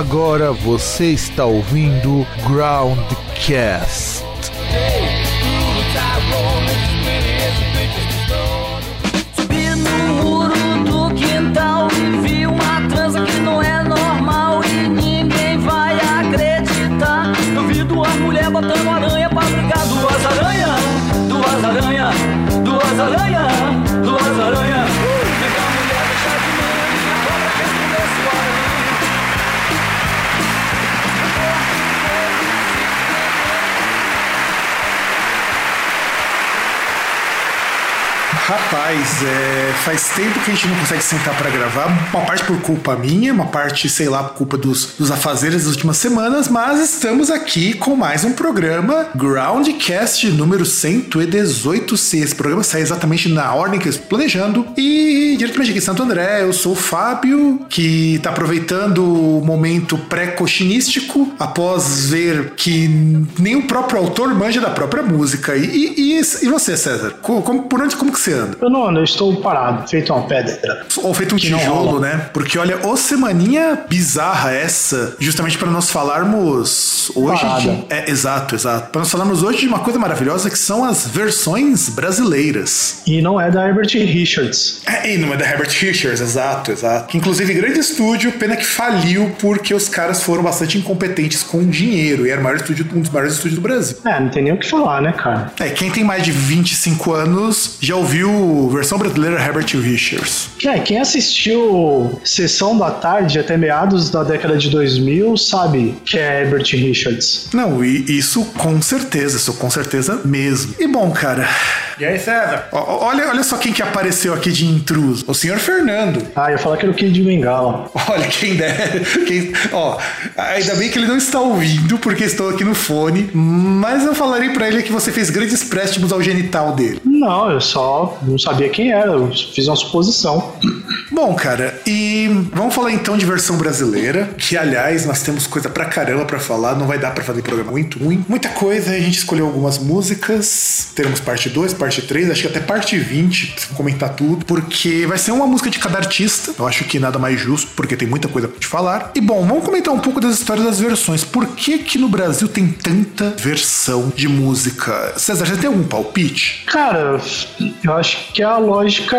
Agora você está ouvindo Groundcast. Subi no muro do quintal vi uma que não é normal e ninguém vai acreditar. Eu vi duas mulheres botando aranha pra. Duas aranha, duas aranha, duas Rapaz, é, faz tempo que a gente não consegue sentar pra gravar. Uma parte por culpa minha, uma parte, sei lá, por culpa dos, dos afazeres das últimas semanas, mas estamos aqui com mais um programa Groundcast número 118. Se esse programa sai exatamente na ordem que eu estou planejando. E diretamente aqui em Santo André, eu sou o Fábio, que tá aproveitando o momento pré-cochinístico após ver que nem o próprio autor manja da própria música. E, e, e, e você, César? Co- Como, por onde, como que você Eu não ando, eu estou parado, feito uma pedra. Ou feito um Que tijolo, né? Porque olha, ô semaninha bizarra essa, justamente para nós falarmos hoje Parada. de. É, exato, exato. Para nós falarmos hoje de uma coisa maravilhosa que são as versões brasileiras. E não é da Herbert Richards. É, e não é da Herbert Richards, exato, exato. Que inclusive grande estúdio, pena que faliu porque os caras foram bastante incompetentes com dinheiro e era o maior estúdio, um dos maiores estúdios do Brasil. É, não tem nem o que falar, né, cara? É, quem tem mais de 25 anos já ouviu versão brasileira Herbert Richards. É, quem assistiu Sessão da Tarde até meados da década de 2000 sabe que é Herbert Richards. Não, e isso com certeza, isso com certeza mesmo. E bom, cara. E aí, César? Olha, olha só quem que apareceu aqui de intruso. O senhor Fernando. Ah, eu ia falar que era o Kid de Bengala. Olha, quem der. Quem, ó, ainda bem que ele não está ouvindo, porque estou aqui no fone. Mas eu falarei pra ele que você fez grandes préstimos ao genital dele. Não, eu só não sabia quem era, eu fiz uma suposição. Bom, cara, e vamos falar então de versão brasileira, que aliás nós temos coisa pra caramba pra falar, não vai dar pra fazer programa muito ruim. Muita coisa, a gente escolheu algumas músicas, teremos parte 2, parte 3, acho que até parte 20, se comentar tudo, porque vai ser uma música de cada artista, eu acho que nada mais justo, porque tem muita coisa pra te falar. E bom, vamos comentar um pouco das histórias das versões. Por que que no Brasil tem tanta versão de música? César, você tem algum palpite? Cara, eu acho que a lógica.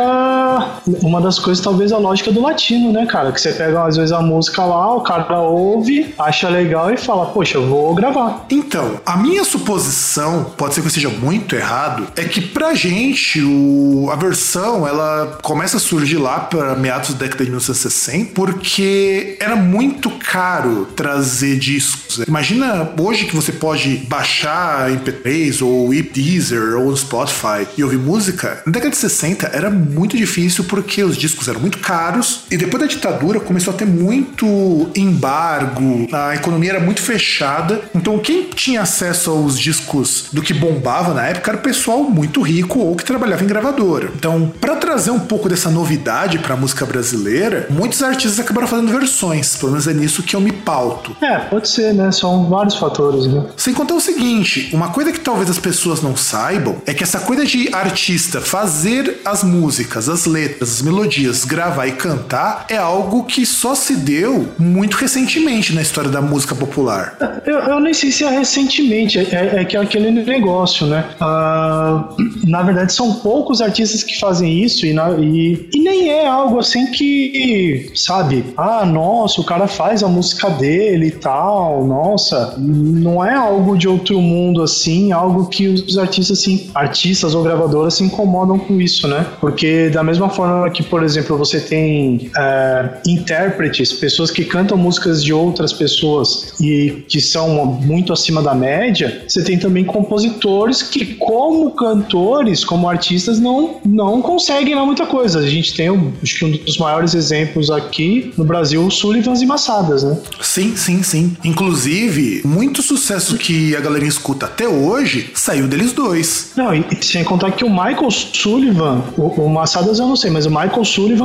Uma das coisas, talvez, a lógica do latino, né, cara? Que você pega, às vezes, a música lá, o cara ouve, acha legal e fala, poxa, eu vou gravar. Então, a minha suposição, pode ser que eu esteja muito errado, é que pra gente o, a versão ela começa a surgir lá para meados da década de 1960, porque era muito caro trazer discos. Imagina hoje que você pode baixar MP3 ou Deezer ou Spotify e ouvir música. Na década de 60 era muito difícil porque os discos eram muito caros e depois da ditadura começou a ter muito embargo, a economia era muito fechada. Então quem tinha acesso aos discos do que bombava na época era o pessoal muito rico ou que trabalhava em gravadora. Então, para trazer um pouco dessa novidade para a música brasileira, muitos artistas acabaram fazendo versões, pelo menos é nisso que eu me pauto. É, pode ser, né? São vários fatores, né? Sem contar o seguinte, uma coisa que talvez as pessoas não saibam é que essa coisa de artista fazer as músicas, as letras, as melodias, gravar e cantar é algo que só se deu muito recentemente na história da música popular. Eu, eu nem sei se é recentemente, é, é que é aquele negócio, né? Ah, na verdade, são poucos artistas que fazem isso e, na- e, e nem é algo assim que, sabe? Ah, nossa, o cara faz a música dele e tal, nossa. Não é algo de outro mundo assim, algo que os artistas, assim, artistas ou gravadoras se incomodam com isso, né? Porque da mesma forma que, por exemplo, você tem é, intérpretes, pessoas que cantam músicas de outras pessoas e que são muito acima da média, você tem também compositores que, como cantores, como artistas, não, não conseguem lá muita coisa. A gente tem, um- acho que um dos maiores exemplos aqui no Brasil, o Sullivans e Massadas, né? Sim, sim, sim. Inclusive, muito sucesso que a galera escuta até hoje saiu deles dois. Não, e, e sem contar que o Michael Sullivan, o, o Massadas eu não sei, mas o Michael Sullivan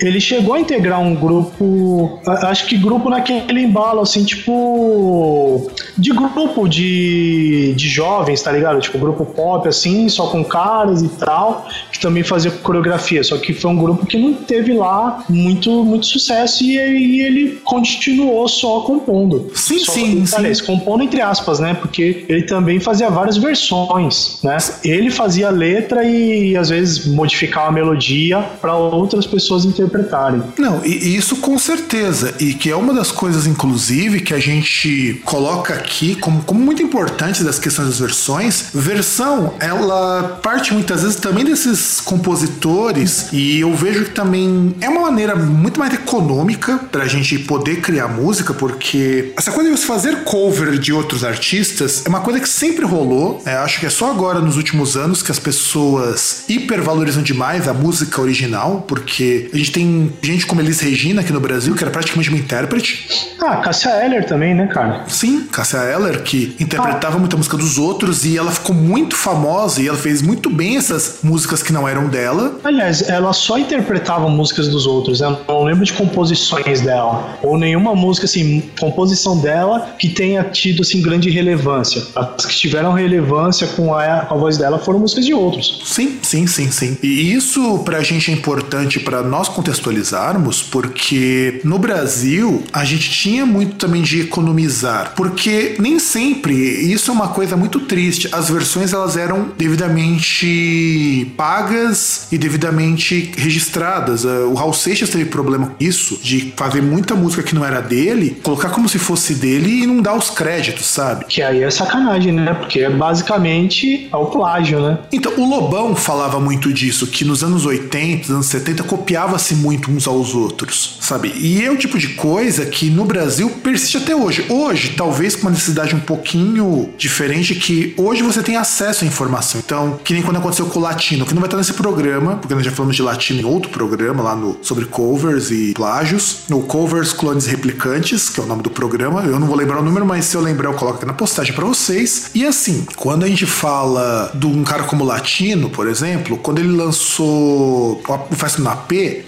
ele chegou a integrar um grupo, acho que grupo naquele embalo, assim, tipo. de grupo de, de jovens, tá ligado? Tipo, grupo pop, assim, só com caras e tal, que também fazia coreografia. Só que foi um grupo que não teve lá muito, muito sucesso e, e ele continuou só compondo. Sim, só, sim, sim. compondo entre aspas, né? Porque ele também fazia várias versões, né? Ele fazia letra e às vezes modificava a melodia para outras pessoas interpretarem. Não, e, isso com certeza. E que é uma das coisas, inclusive, que a gente coloca aqui como, como muito importante das questões das versões. Versão, ela parte muitas vezes também desses compositores, e eu vejo que também é uma maneira muito mais econômica pra gente poder criar música, porque essa coisa de você fazer cover de outros artistas é uma coisa que sempre rolou. né? acho que é só agora nos últimos anos que as pessoas hipervalorizam demais a música original, porque a gente tem gente como Elis Regina aqui no Brasil, que era praticamente uma intérprete. Ah, Cassia Eller também, né, cara? Sim, Cassia Eller, que interpretava muita música dos outros e ela ficou muito famosa e ela fez muito bem essas músicas que não eram dela. Aliás, ela só interpretava músicas dos outros, né? Eu não lembro de composições dela. Ou nenhuma música, assim, composição dela que tenha tido, assim, grande relevância. As que tiveram relevância com a, com a voz dela foram músicas de outros. Sim, sim, sim, sim. E isso pra gente é importante pra nós contextualizarmos, porque no Brasil a gente tinha muito também de economizar, porque nem sempre, isso é uma coisa muito triste, as versões elas eram devidamente pagas e devidamente registradas. Eh, O Raul Seixas teve problema com isso, de fazer muita música que não era dele, colocar como se fosse dele e não dar os créditos, sabe? Que aí é sacanagem, né? Porque é basicamente é o plágio, né? Então, o Lobão falava muito disso, que nos anos 80, anos 70, copiava-se muito uns aos outros, sabe? E é o tipo de coisa que no Brasil persiste até hoje. Hoje, talvez com uma necessidade um pouquinho diferente, que hoje você tem acesso à informação. Então, que nem quando aconteceu com o Latino, que não vai estar nesse programa, porque nós já falamos de Latino em outro programa, lá no sobre covers e plágios. No Covers, Clones Replicantes, que é o nome do programa. Eu não vou lembrar o número, mas se eu lembrar, eu coloco aqui na postagem para vocês. E assim, quando a gente fala de um cara como Latino, por exemplo, quando ele lançou o Festa no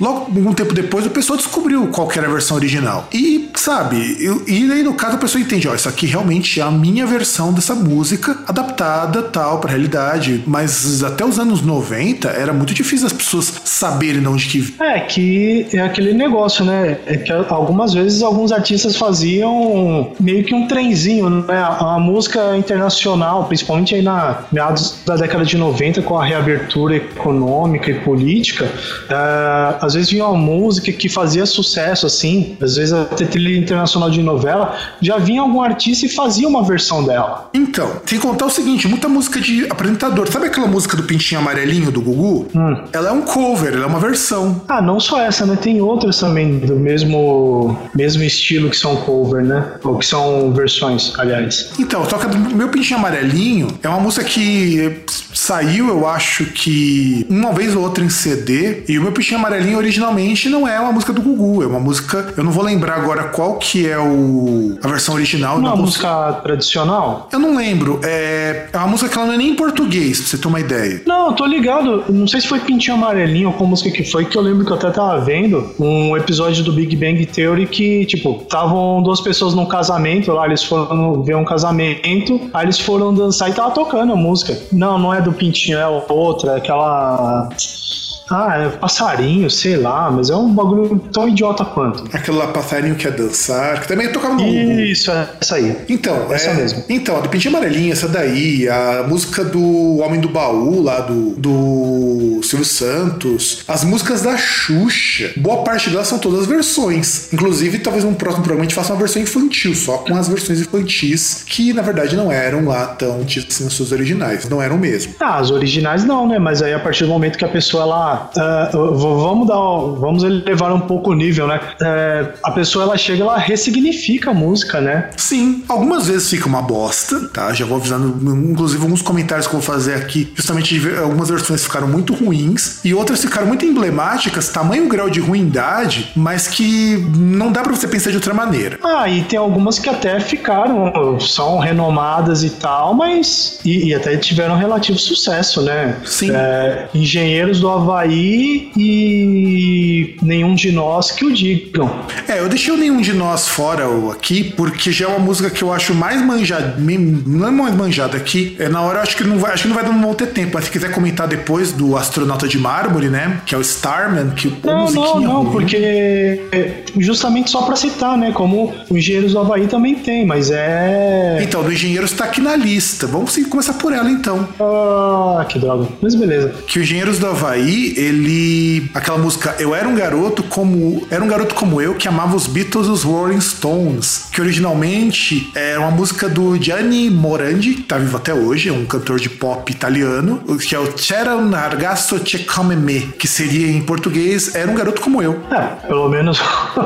Logo algum tempo depois o pessoal descobriu qual que era a versão original. E, sabe, eu- e aí no caso a pessoa entende, ó, isso aqui realmente é a minha versão dessa música adaptada tal pra realidade. Mas até os anos 90 era muito difícil as pessoas saberem de onde que É que é aquele negócio, né? É que algumas vezes alguns artistas faziam meio que um trenzinho, né? A, a música internacional, principalmente aí na meados da década de 90, com a reabertura econômica e política, é, às vezes vinha uma música que fazia sucesso, assim, às vezes até trilha internacional de novela, já vinha algum artista e fazia uma versão dela. Então, tem que contar o seguinte: muita música de apresentador. Sabe aquela música do Pintinho Amarelinho do Gugu? Ela é um cover, ela é uma versão. Ah, não só essa, né? Tem outras também do mesmo, mesmo estilo que são cover, né? Ou que são versões, aliás. Então, toca do meu Pintinho Amarelinho é uma música que saiu, eu acho que uma vez ou outra em CD. E o meu Pintinho Amarelinho originalmente não é uma música do Gugu, é uma música. Eu não vou lembrar agora qual que é o, a versão original. É uma cons- música tradicional? Eu não lembro. É, é uma música que ela não é nem em português, pra você ter uma ideia. Não, eu tô ligado. Não sei se foi Pintinho Amarelinho ou qual música que foi, que eu lembro que eu até tava vendo um episódio do Big Bang Theory que, tipo, estavam duas pessoas num casamento lá, eles foram ver um casamento, aí eles foram dançar e tava tocando a música. Não, não é do Pintinho, é outra, é aquela. Ah, é passarinho, sei lá, mas é um bagulho tão idiota quanto. Aquele lá passarinho que é dançar, que também tocava no. Isso, é essa aí. Então, Essa é, mesmo. Então, a do Pintinho Amarelinho, essa daí, a música do Homem do Baú, lá do, do Silvio Santos, as músicas da Xuxa, boa parte delas são todas versões. Inclusive, talvez num próximo programa a gente faça uma versão infantil, só com as versões infantis, que na verdade não eram lá tão tidas assim nas suas originais, não eram mesmo. Ah, as originais não, né? Mas aí a partir do momento que a pessoa ela. Ah, v- vamos dar. Vamos elevar um pouco o nível, né? É, a pessoa ela chega, ela ressignifica a música, né? Sim, algumas vezes fica uma bosta, tá? Já vou avisando, inclusive, alguns comentários que eu vou fazer aqui, justamente algumas versões ficaram muito ruins e outras ficaram muito emblemáticas, tamanho grau de ruindade, mas que não dá pra você pensar de outra maneira. Ah, e tem algumas que até ficaram, são renomadas e tal, mas. E, e até tiveram relativo sucesso, né? Sim. É, Engenheiros do Havaí Havaí e nenhum de nós que o digam. É, eu deixei o nenhum de nós fora aqui, porque já é uma música que eu acho mais manjada, não é mais manjada aqui. É na hora, eu acho que não vai, acho que não vai não vão ter tempo. Mas se quiser comentar depois do astronauta de mármore, né? Que é o Starman, que Não, não, não, ruim. porque é justamente só pra citar, né? Como o Engenheiros do Havaí também tem, mas é. Então, do Engenheiros tá aqui na lista. Vamos sim, começar por ela então. Ah, que droga. Mas beleza. Que o Engenheiros do Havaí, ele. Aquela música Eu Era um Garoto como. Era um garoto como eu que amava os Beatles e os Rolling Stones. Que originalmente era uma música do Gianni Morandi, que tá vivo até hoje, é um cantor de pop italiano, que é o C'era un ragazzo che come me, que seria em português Era um garoto como eu. É, pelo menos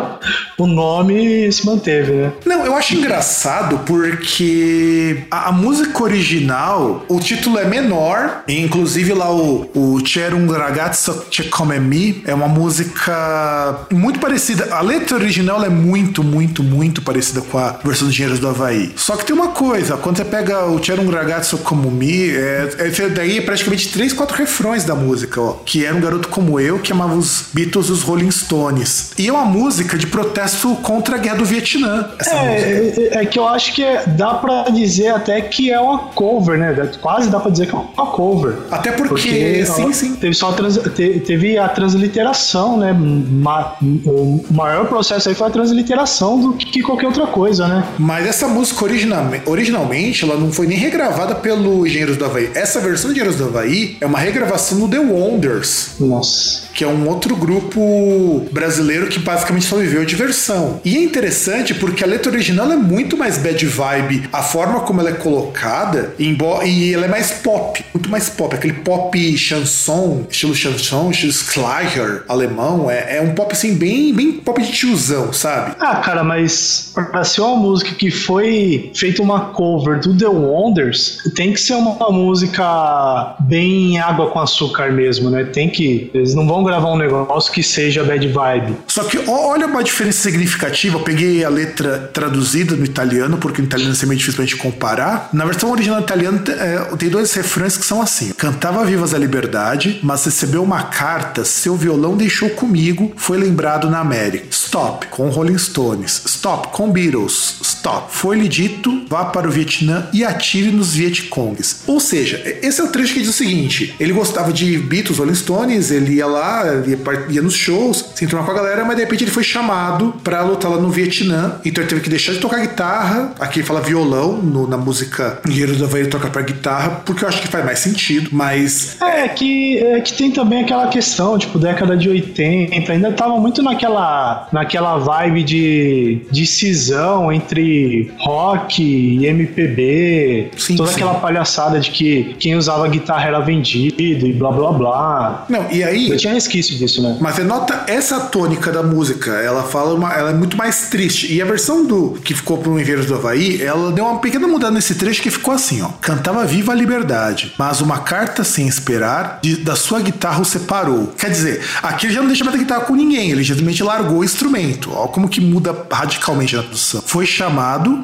o nome se manteve, né? Não, eu acho engraçado porque a, a música original, o título é menor, inclusive lá o, o C'era un ragazzo che come me é uma música muito parecida. A letra original é muito, muito, muito parecida com a versão dos Dinheiros do Havaí. Só que tem uma coisa, quando você pega o C'era un ragazzo como me, é, é, daí é praticamente três, quatro refrões da música, ó. Que era um garoto como eu que amava os Beatles e os Rolling Stones. E é uma música de protesto contra a guerra do Vietnã. Essa É, música. é, é que eu acho que é- dá pra dizer até que é uma cover, né? Quase dá pra dizer que é uma cover. Até porque, sim, ó, sim. Teve, só a trans- te- teve a transliteração, né? Ma- o maior processo aí foi a transliteração do que qualquer outra coisa, né? Mas essa música originalme- originalmente, ela não foi nem regravada pelo Engenheiros do Havaí. Essa versão do Engenheiros do Havaí é uma regravação do The Wonders. Nossa. que é um outro grupo brasileiro que basicamente só viveu de versão. E é interessante porque a letra original é muito mais bad vibe, a forma como ela é colocada, embo- e ela é mais pop, muito mais pop, aquele pop chanson, estilo chanson, estilo Schlager alemão, é, é um pop assim bem, bem pop de tiozão, sabe? Ah, cara, mas pra ser uma música que foi feita uma cover do The Wonders, tem que ser uma música bem água com açúcar mesmo, né? Tem que. Eles não vão gravar um negócio que seja bad vibe. Só que olha uma diferença significativa. Eu peguei a letra traduzida no italiano, porque no italiano é meio difícil pra gente comparar. Na versão original italiana é, tem dois refrões que são assim: Cantava vivas a liberdade, mas recebeu uma carta, seu violão deixou comigo, foi lembrado na América. Stop, com Rolling Stones. Stop, com Beatles. Stop. Foi-lhe dito, vá para o Vietnã e atire nos Vietcongs. Ou seja, esse é o trecho que diz o seguinte: ele gostava de Beatles, Rolling Stones, ele ia lá, ia, ia nos shows, se entrou com a galera, mas de repente ele foi chamado pra lutar lá no Vietnã. Então ele teve que deixar de tocar guitarra. Aqui fala violão, no- na música Guerreiro do Havaí ele toca pra guitarra, porque eu acho que faz mais sentido. Mas É que, é que tem também aquela questão, tipo, década de 80, ainda tava muito naquela, naquela vibe de, de cisão entre rock e MPB, Sim, toda sim. aquela palhaçada de que quem usava guitarra era vendido e blá blá blá. Não, e aí. Eu tinha resquício disso, né? Mas você nota essa tônica da música, ela fala uma, ela é muito mais triste. E a versão do que ficou pro Engenheiros do Havaí, ela deu uma pequena mudada nesse trecho que ficou assim, ó. Cantava viva a liberdade, mas uma carta sem esperar de- da sua guitarra o separou. Quer dizer, aqui ele já não deixa mais a guitarra com ninguém, ele simplesmente largou o instrumento. Ó como que muda radicalmente na produção. Foi chamado,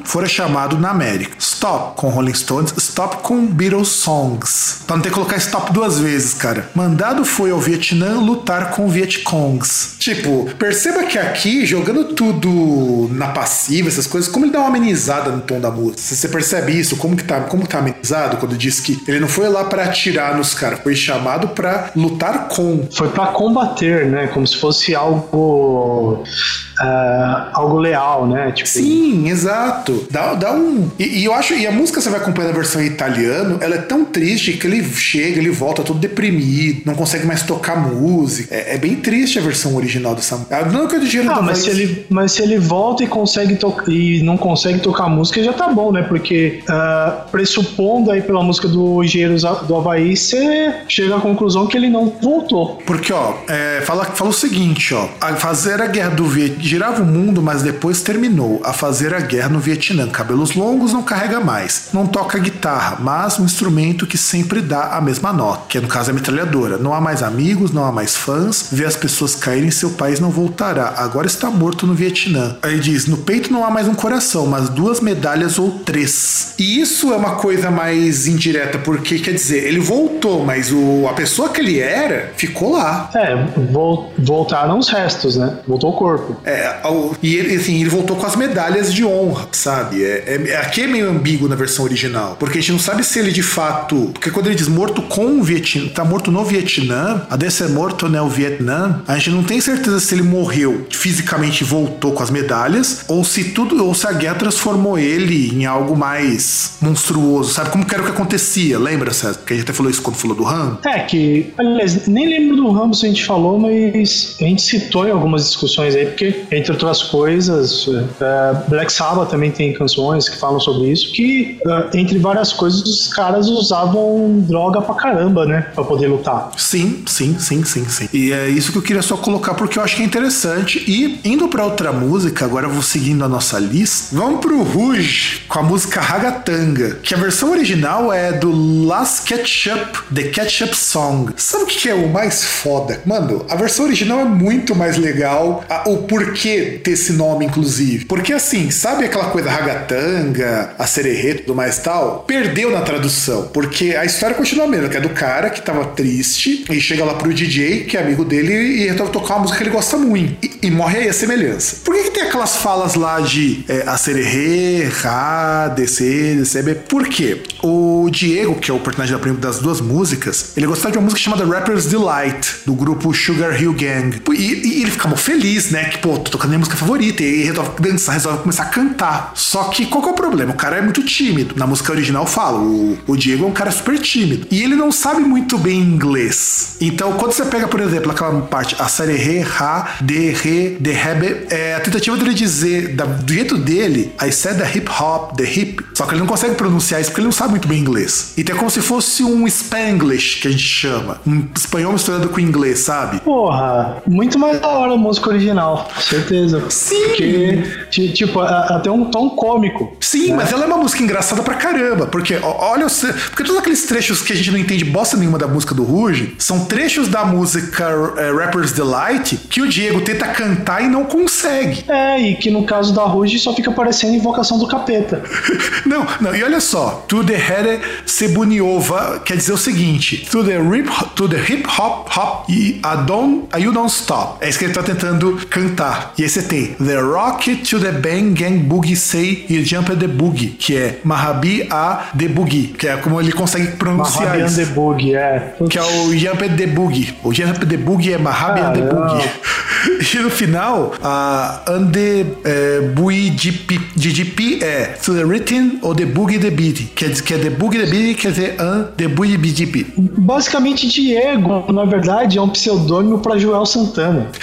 fora chamado na América. Stop com Rolling Stones, stop com Beatles Songs. Pra não ter que colocar stop duas vezes, cara. Mandado foi ao Vietnã lutar com Vietcongs. Tipo, perceba que aqui, jogando tudo na passiva, essas coisas, como ele dá uma amenizada no tom da música. Você percebe isso? Como que tá, como tá amenizado quando diz que ele não foi lá pra atirar nos caras, foi chamado pra lutar com. Foi pra combater, né? Como se fosse algo. Ah, algo leal, né? Tipo, Sim, exato. Dá, dá um. E, e eu acho. E a música você vai acompanhando a versão em italiano, ela é tão triste que ele chega, ele volta todo deprimido, não consegue mais tocar música. É, é bem triste a versão original dessa música. Não que eu dinheiro Ah, mas se, ele, mas se ele volta e consegue tocar e não consegue tocar música, já tá bom, né? Porque ah, pressupondo aí pela música do Engenheiros do Havaí, você chega à conclusão que ele não voltou. Porque, ó, é, fala, fala o seguinte, ó. A fazer a guerra do Vietnã. Girava o mundo, mas depois terminou a fazer a guerra no Vietnã. Cabelos longos não carrega mais. Não toca guitarra, mas um instrumento que sempre dá a mesma nota, que no caso é a metralhadora. Não há mais amigos, não há mais fãs. Vê as pessoas caírem, seu país não voltará. Agora está morto no Vietnã. Aí diz: no peito não há mais um coração, mas duas medalhas ou três. E isso é uma coisa mais indireta, porque quer dizer, ele voltou, mas o, a pessoa que ele era ficou lá. É, vol- voltaram os restos, né? Voltou o corpo. É, ao- e ele, assim, ele voltou com as medalhas de honra, sabe? É, é- aqui é meio ambíguo na versão original, porque a gente não sabe se ele de fato. Porque quando ele diz morto com o Vietnã, tá morto no Vietnã, a desse é morto no Vietnã, a gente não tem certeza se ele morreu fisicamente e voltou com as medalhas, ou se tudo, ou se a guerra transformou ele em algo mais monstruoso, sabe? Como que era o que acontecia, lembra, César? Que a gente até falou isso quando falou do Han. É que, aliás, nem lembro do Rambo se a gente falou, mas a gente citou em algumas discussões aí, porque, entre outras coisas, é, Black Sabbath também tem canções que falam sobre isso, que, é, entre várias coisas, os caras usavam droga pra caramba, né? Pra poder lutar. Sim, sim, sim, sim, sim. E é isso que eu queria só colocar porque eu acho que é interessante. E indo pra outra música, agora eu vou seguindo a nossa lista. Vamos pro Rouge com a música Ragatanga, que a versão original é do Last Ketchup, The Ketchup Song. Sabe o que é o mais foda? Mano, a versão original é muito mais legal. o porquê ter esse nome, inclusive. Porque assim, sabe aquela coisa Ragatanga, a sererê tudo mais tal? Perdeu na tradução. Porque a história continua a mesma, que é do cara que tava triste e chega lá pro DJ, que é amigo dele, e resolve tocar uma música que ele gosta muito. E, e morre aí a semelhança. Por que, que tem aquelas falas lá de é, a sererê, ra, descer, descer? Por quê? O Diego, que é o personagem da prim- das duas músicas, ele gostava de uma música chamada Rapper's Delight, do grupo Sugar Hill Gang. E, e ele fica mó feliz, né? Que, pô, tocando minha música favorita. E resolve dançar, resolve começar a cantar. Só que qual que é o problema? O cara é muito tímido. Na música original fala, o, o Diego é um cara super tímido. E ele não sabe muito bem inglês. Então, quando você pega, por exemplo, aquela parte, a série re, ra, de, re, de, rebe, é a tentativa dele dizer, da- do jeito dele, I said the hip hop, the hip. Só que ele não consegue pronunciar isso porque ele não sabe muito bem inglês. Então é como se fosse um Spanglish, que a gente chama. Um espanhol misturado com inglês, sabe? Porra, muito mais da hora a música original, certeza. Sim. Porque, ti- tipo, até um tom cômico. Sim, mas ela é uma música engraçada pra caramba, porque olha, porque todos aqueles trechos que a gente não entende bosta nenhuma da música do Ruge são trechos da música é, Rapper's Delight que o Diego tenta cantar e não consegue. É, e que no caso da Ruge só fica parecendo invocação do capeta. Não, não, e olha só, to the here sebuniova quer dizer o seguinte, to the, rip, to the hip hop hop e a don't, a you don't stop. É isso que ele tá tentando cantar. E aí você tem the rock to the bang gang boogie say you jump the boogie, que é Mahabi a the boogie, que é como ele consegue pronunciar Mahabian isso. the Bug, é. Que é o Jump the Boogie. O Jump the Boogie é Mahabi and the. Boogie. E no final, a Ande é, Bui GGP é To the Written ou The Boogie the Beat. Quer dizer que é The Boogie the Beat, quer dizer An The Boogie GGP. Basicamente, Diego, na verdade, é um pseudônimo pra Joel Santana.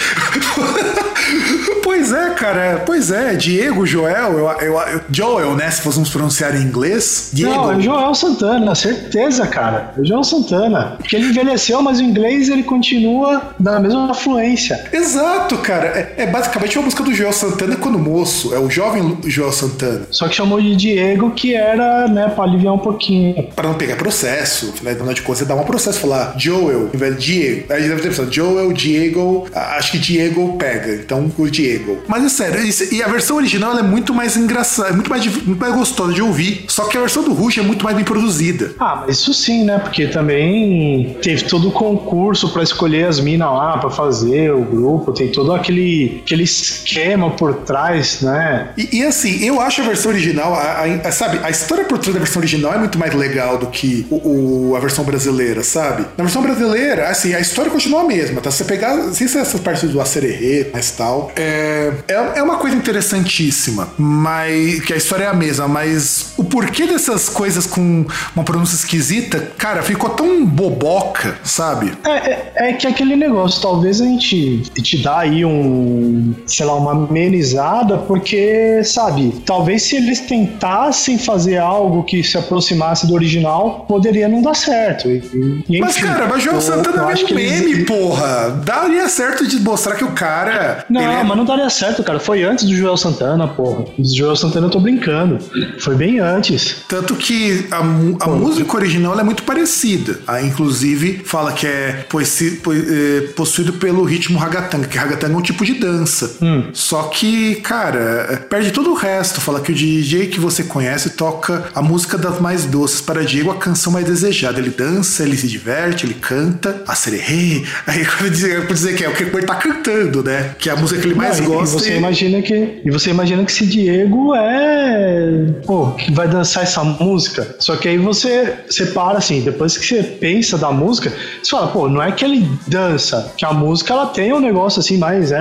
Pois é, cara. Pois é. Diego, Joel, eu, eu, Joel, né? Se fôssemos pronunciar em inglês. Diego. Não, é Joel Santana, certeza, cara. É o Joel Santana. Porque ele envelheceu, mas o inglês ele continua da mesma fluência. Exato, cara. É, é basicamente uma música do Joel Santana quando moço. É o jovem Joel Santana. Só que chamou de Diego, que era, né, pra aliviar um pouquinho. Pra não pegar processo, né? Afinal de contas, você dá um processo, falar Joel, em vez de Diego. Aí deve ter pensado Joel, Diego, acho que Diego pega, então o Diego. Mas é sério, isso- e a versão original ela é muito mais engraçada, é muito mais, muito mais gostosa de ouvir. Só que a versão do Rush é muito mais bem produzida. Ah, mas isso sim, né? Porque também teve todo o concurso pra escolher as minas lá pra fazer o grupo, tem todo aquele, aquele esquema por trás, né? E, e, assim, eu acho a versão original, a- a- a- sabe, a história por trás da versão original é muito mais legal do que o, o- a versão brasileira, sabe? Na versão brasileira, assim, a história continua a mesma, tá? Se você pegar, não sei se é essas partes do acererê, mas tal, é, é, é uma coisa interessantíssima, mas que a história é a mesma, mas o porquê dessas coisas com uma pronúncia esquisita, cara, ficou tão boboca, sabe? É, é, é que aquele negócio, talvez a gente te dá aí um, sei lá, uma amenizada, porque, sabe, talvez se eles tentassem fazer algo que se aproximasse do original, poderia não dar certo. E, e, Mas, enfim, cara, mas eu- Santana é um que eles- meme, porra. Daria certo de mostrar que o cara. Não, ele é- mas não daria certo, cara. Foi antes do Joel Santana, porra. O Joel Santana eu tô brincando. Foi bem antes. Tanto que a, a música original é muito parecida. Ah, inclusive, fala que é eh, possuído pelo ritmo ragatanga, que ragatanga é um tipo de dança. Só que, cara, eh, perde todo o resto. Fala que o DJ que você conhece toca a música das mais doces para Diego, a canção mais desejada. Ele dança, ele se diverte, ele canta, a sererê. Aí quando dizer, dizer que é o que ele tá cantando, né? Que é a música que ele mais Não, gosta. E você e- imagina que e você imagina que esse Diego é, pô, que vai dançar essa música. Só que aí você você para assim, depois que você pensa da música, você fala, pô, não é que ele dança, que a música ela tem um negócio assim mais é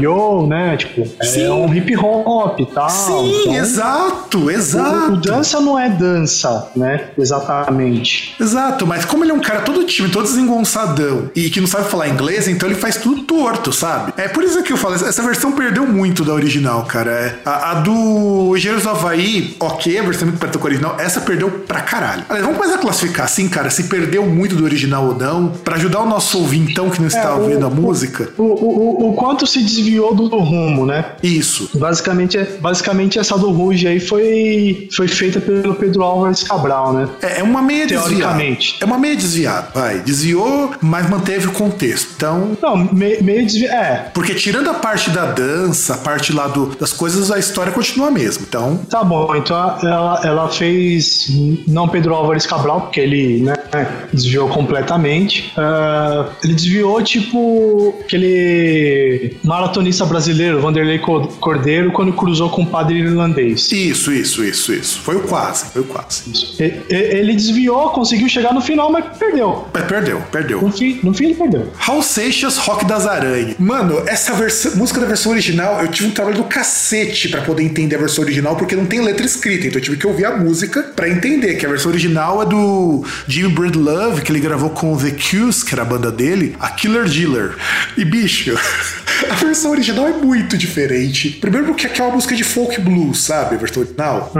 yo, né? Tipo, Sim. é um hip hop e tal. Sim, então, exato, o, exato. o dança não é dança, né? Exatamente. Exato, mas como ele é um cara todo tímido, todo desengonçadão e que não sabe falar inglês, então ele faz tudo torto, sabe? É por isso que eu falo, essa versão perdeu muito da original, cara. É, A, a do Engenheiros do Havaí, ok, a versão é muito com a original, essa perdeu pra caralho. Aliás, vamos começar a classificar assim, cara, se perdeu muito do original ou não, pra ajudar o nosso ouvintão que não está É, ouvindo a música. O, o, o, o quanto se desviou do rumo, né? Isso. Basicamente, basicamente essa do Ruge aí foi, foi feita pelo Pedro Álvares Cabral, né? É, é uma meia desviada. Teoricamente. É uma meia desviada, vai. Desviou, mas manteve o contexto. Então, Não, me- meio desviado. É, Porque tirando a parte da dança, a parte lá do, das coisas, a história continua a mesma. Então, tá bom. Então ela, ela fez não Pedro Álvares Cabral, porque ele né, desviou completamente. Ah, ele desviou, tipo, aquele maratonista brasileiro, Vanderlei Co- Cordeiro, quando cruzou com o padre irlandês. isso, isso, isso, isso. Foi o quase, foi o quase. E- e- Ele desviou, conseguiu chegar no final, mas perdeu. Mas perdeu, perdeu. No fim, no fim ele perdeu. Raul Seixas, Rock das Aranhas. Mano, essa versão, música da versão original, eu tive um trabalho do cacete pra poder entender a versão original, porque não tem letra escrita, então eu tive que ouvir a música pra entender que a versão original é do Jimmy Breedlove, que ele gravou com The Cuse, que era a banda dele, a Killer Dealer. E bicho, a versão original é muito diferente. Primeiro porque é uma música de folk blues, sabe? A versão original.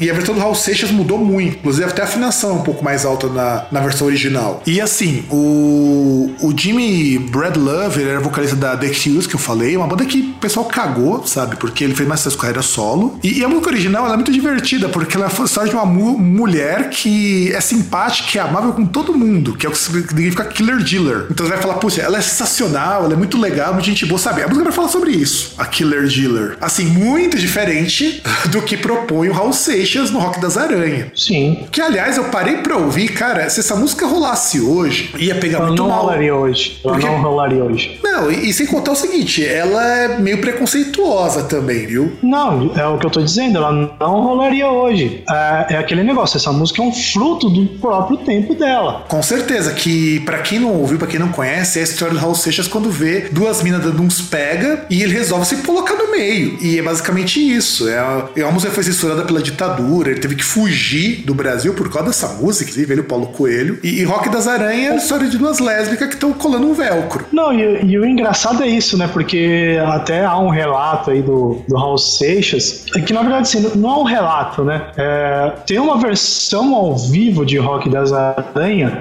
E a versão do Raul Seixas mudou muito. Inclusive, até a afinação é um pouco mais alta na, na versão original. E assim, o, o Jimmy Breedlove, ele era vocalista da The Cuse, que eu falei, uma banda que o pessoal cagou, sabe? Porque ele fez mais sucesso com carreira solo. E, e a música original ela é muito divertida, porque ela é história de uma mu- mulher que é simpática e amável com todo mundo, que é o que significa Killer Dealer. Então você vai falar, puxa, ela é sensacional, ela é muito legal, muito gente boa, sabe? A música vai falar sobre isso, a Killer Dealer. Assim, muito diferente do que propõe o Raul Seixas no Rock das Aranhas. Sim. Que, aliás, eu parei pra ouvir, cara, se essa música rolasse hoje, ia pegar muito não mal. rolaria hoje. Ela Porque- não rolaria hoje. Não, e, e sem contar o seguinte, ela é meio preconceituosa também, viu? Não, é o que eu tô dizendo, ela não rolaria hoje. É, é aquele negócio, essa música é um fruto do próprio tempo dela. Com certeza, que pra quem não ouviu, pra quem não conhece, é a história do Raul Seixas quando vê duas minas dando uns pega e ele resolve se colocar no meio. E é basicamente isso. É a, é uma música foi censurada pela ditadura, ele teve que fugir do Brasil por causa dessa música, inclusive ele, o Paulo Coelho. E, e Rock das Aranhas é a história de duas lésbicas que estão colando um velcro. Não, e, e o engraçado é isso, né? Porque até há um relato aí do, do Raul Seixas, é que na verdade assim, não é um relato, né? É, tem uma versão ao vivo de Rock das Aranhas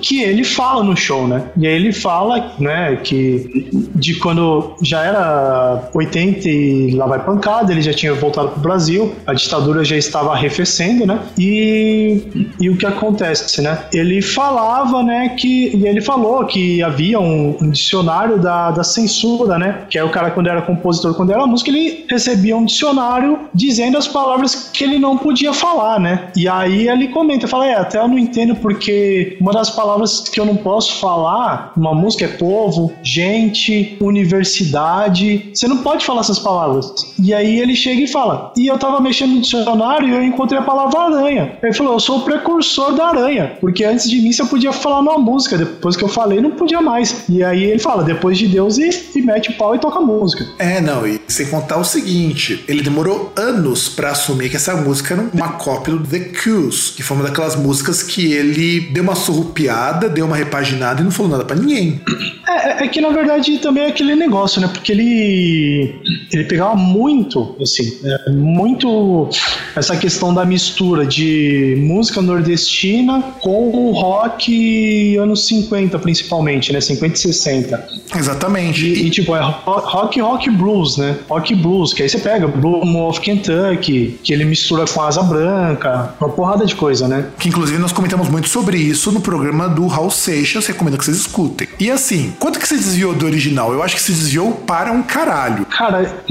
que ele fala no show, né? E aí ele fala, né, que de quando já era 80 e lá vai pancada, ele já tinha voltado pro Brasil, a ditadura já estava arrefecendo, né? E, e o que acontece, né? Ele falava, né, que e ele falou que havia um, um dicionário da, da censura, né? Que é o cara quando era compositor, quando era música, ele recebia um dicionário dizendo as palavras que ele não podia falar, né? E aí ele comenta, fala, é, até eu não entendo porque uma das palavras que eu não posso falar numa música é povo, gente, universidade. Você não pode falar essas palavras. E aí ele chega e fala, e eu tava mexendo no dicionário e eu encontrei a palavra aranha. Ele falou, eu sou o precursor da aranha, porque antes de mim você podia falar numa música, depois que eu falei não podia mais. E aí ele fala, depois de Deus e, e mete o pau e toca música. É, não, e sem contar o seguinte, ele demorou anos pra assumir que essa música era uma cópia do The Cuse, que foi uma daquelas músicas que ele deu uma surrupiada, deu uma repaginada e não falou nada pra ninguém. É, É, é que na verdade também é aquele negócio, né? Porque ele ele pegava muito, assim, é, muito essa questão da mistura de música nordestina com rock anos 50 principalmente, né? 50 e 60. Exatamente. E, e, tipo, é rock, rock blues, né? Rock blues, que aí você pega Blue of Kentucky, que ele mistura com Asa Branca, uma porrada de coisa, né? Que inclusive nós comentamos muito sobre isso no programa do Raul Seixas, recomendo que vocês escutem. E assim, quanto que você desviou do original? Eu acho que se desviou para um caralho. Cara,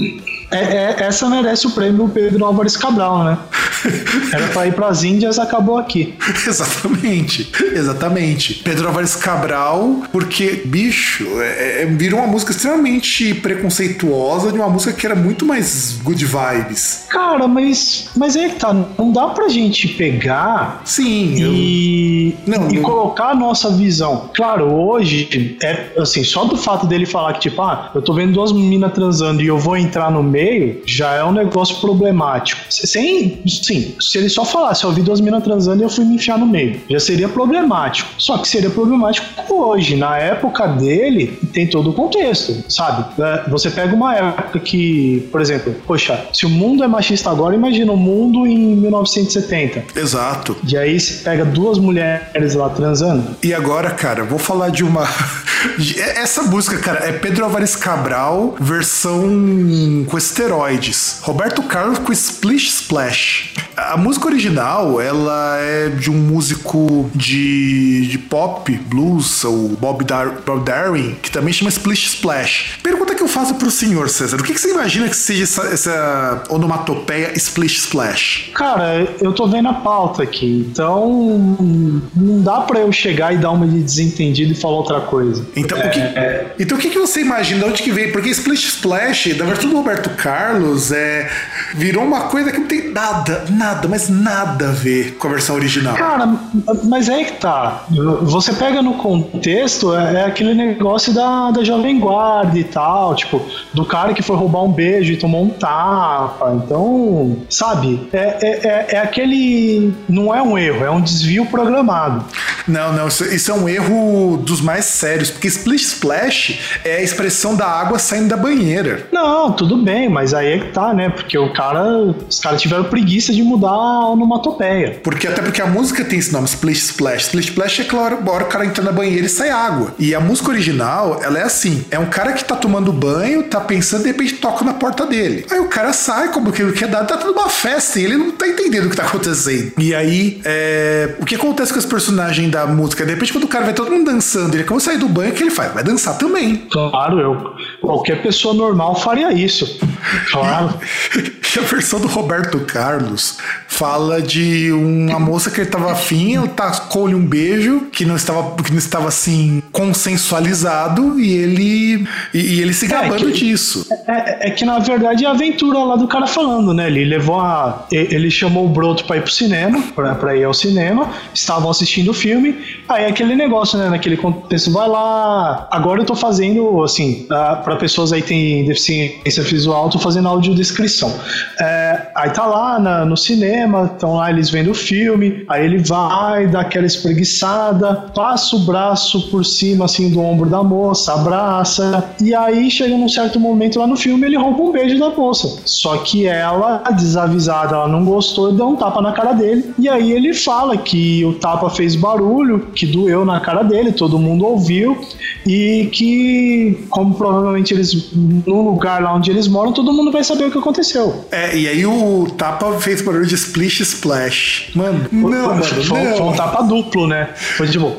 é, é, essa merece o prêmio Pedro Álvares Cabral, né? Era pra ir pras Índias, acabou aqui. exatamente, exatamente. Pedro Álvares Cabral, porque, bicho, é, é, virou uma música extremamente preconceituosa de uma música que era muito mais good vibes. Cara, mas, mas é que tá, não dá pra gente pegar Sim, e, eu... não, e não... colocar a nossa visão. Claro, hoje, é assim, só do fato dele falar que, tipo, ah, eu tô vendo duas meninas transando e eu vou entrar no meio meio já é um negócio problemático. Sem, sim, se ele só falasse, eu vi duas minas transando e eu fui me enfiar no meio, já seria problemático. Só que seria problemático hoje. Na época dele, tem todo o contexto, sabe? É, você pega uma época que, por exemplo, poxa, se o mundo é machista agora, imagina o mundo em 1970. Exato. E aí você pega duas mulheres lá transando. E agora, cara, vou falar de uma. Essa música, cara, é Pedro Álvares Cabral, versão com esteroides. Roberto Carlos com Splish Splash. A música original, ela é de um músico de, de pop, blues, o Bob, Dar Bob Darwin, que também chama Splish Splash. Pergunta que eu faço pro senhor, César. O que, que você imagina que seja essa, essa onomatopeia Splish Splash? Cara, eu tô vendo a pauta aqui, então não dá pra eu chegar e dar uma de desentendido e falar outra coisa. Então, é, o, que, é... então o que, que você imagina? De onde que veio? Porque Splish Splash, da versão do Roberto Carlos, é, virou uma coisa que não tem nada, nada, mas nada a ver com a versão original. Cara, mas é que tá. Você pega no contexto, é, é aquele negócio da, da Jovem Guarda e tal, tipo, do cara que foi roubar um beijo e tomou um tapa. Então, sabe, é, é, é, é aquele. Não é um erro, é um desvio programado. Não, não, isso, isso, é um erro dos mais sérios, porque Splish Splash é a expressão da água saindo da banheira. Não, tudo bem, mas aí é que tá, né? Porque o cara, os caras tiveram preguiça de mudar a onomatopeia. Porque até porque a música tem esse nome, Splish Splash. Splish Splash é claro, bora o cara entra na banheira e sai água. E a música original, ela é assim, é um cara que tá tomando banho, tá pensando, de repente toca na porta dele. Aí o cara sai, como que ele quer dar, tá tudo uma festa e ele não tá entendendo o que tá acontecendo. E aí, é... o que acontece com os personagens da música? De repente, quando o cara vai todo mundo dançando, ele acaba de sair do banho, o que ele faz? Vai dançar também. Claro, eu. Qualquer pessoa normal faria isso. Claro. E a versão do Roberto Carlos fala de uma moça que ele tava afim, ela tacou-lhe um beijo que não estava, que não estava assim consensualizado e ele e, e ele se é, gabando é que, disso. É, é, que na verdade é a aventura lá do cara falando, né? Ele levou a. Ele chamou o Broto pra ir pro cinema, pra, pra ir ao cinema, estavam assistindo o filme, aí aquele negócio, né? Naquele contexto, vai lá. Agora eu tô fazendo, assim, para pessoas aí que têm deficiência visual, tô fazendo audiodescrição. É, aí tá lá na, no cinema, estão lá eles vendo o filme, aí ele vai, dá aquela espreguiçada, passa o braço por cima assim do ombro da moça, abraça, e aí chega num certo momento lá no filme ele rouba um beijo da moça. Só que ela, desavisada, ela não gostou dá um tapa na cara dele. E aí ele fala que o tapa fez barulho, que doeu na cara dele, todo mundo ouviu, e que, como provavelmente eles, no lugar lá onde eles moram, todo mundo vai saber o que aconteceu. É, e aí o tapa fez barulho de splish splash. Mano, não, mano, foi, não. Foi um tapa duplo, né? Foi tipo.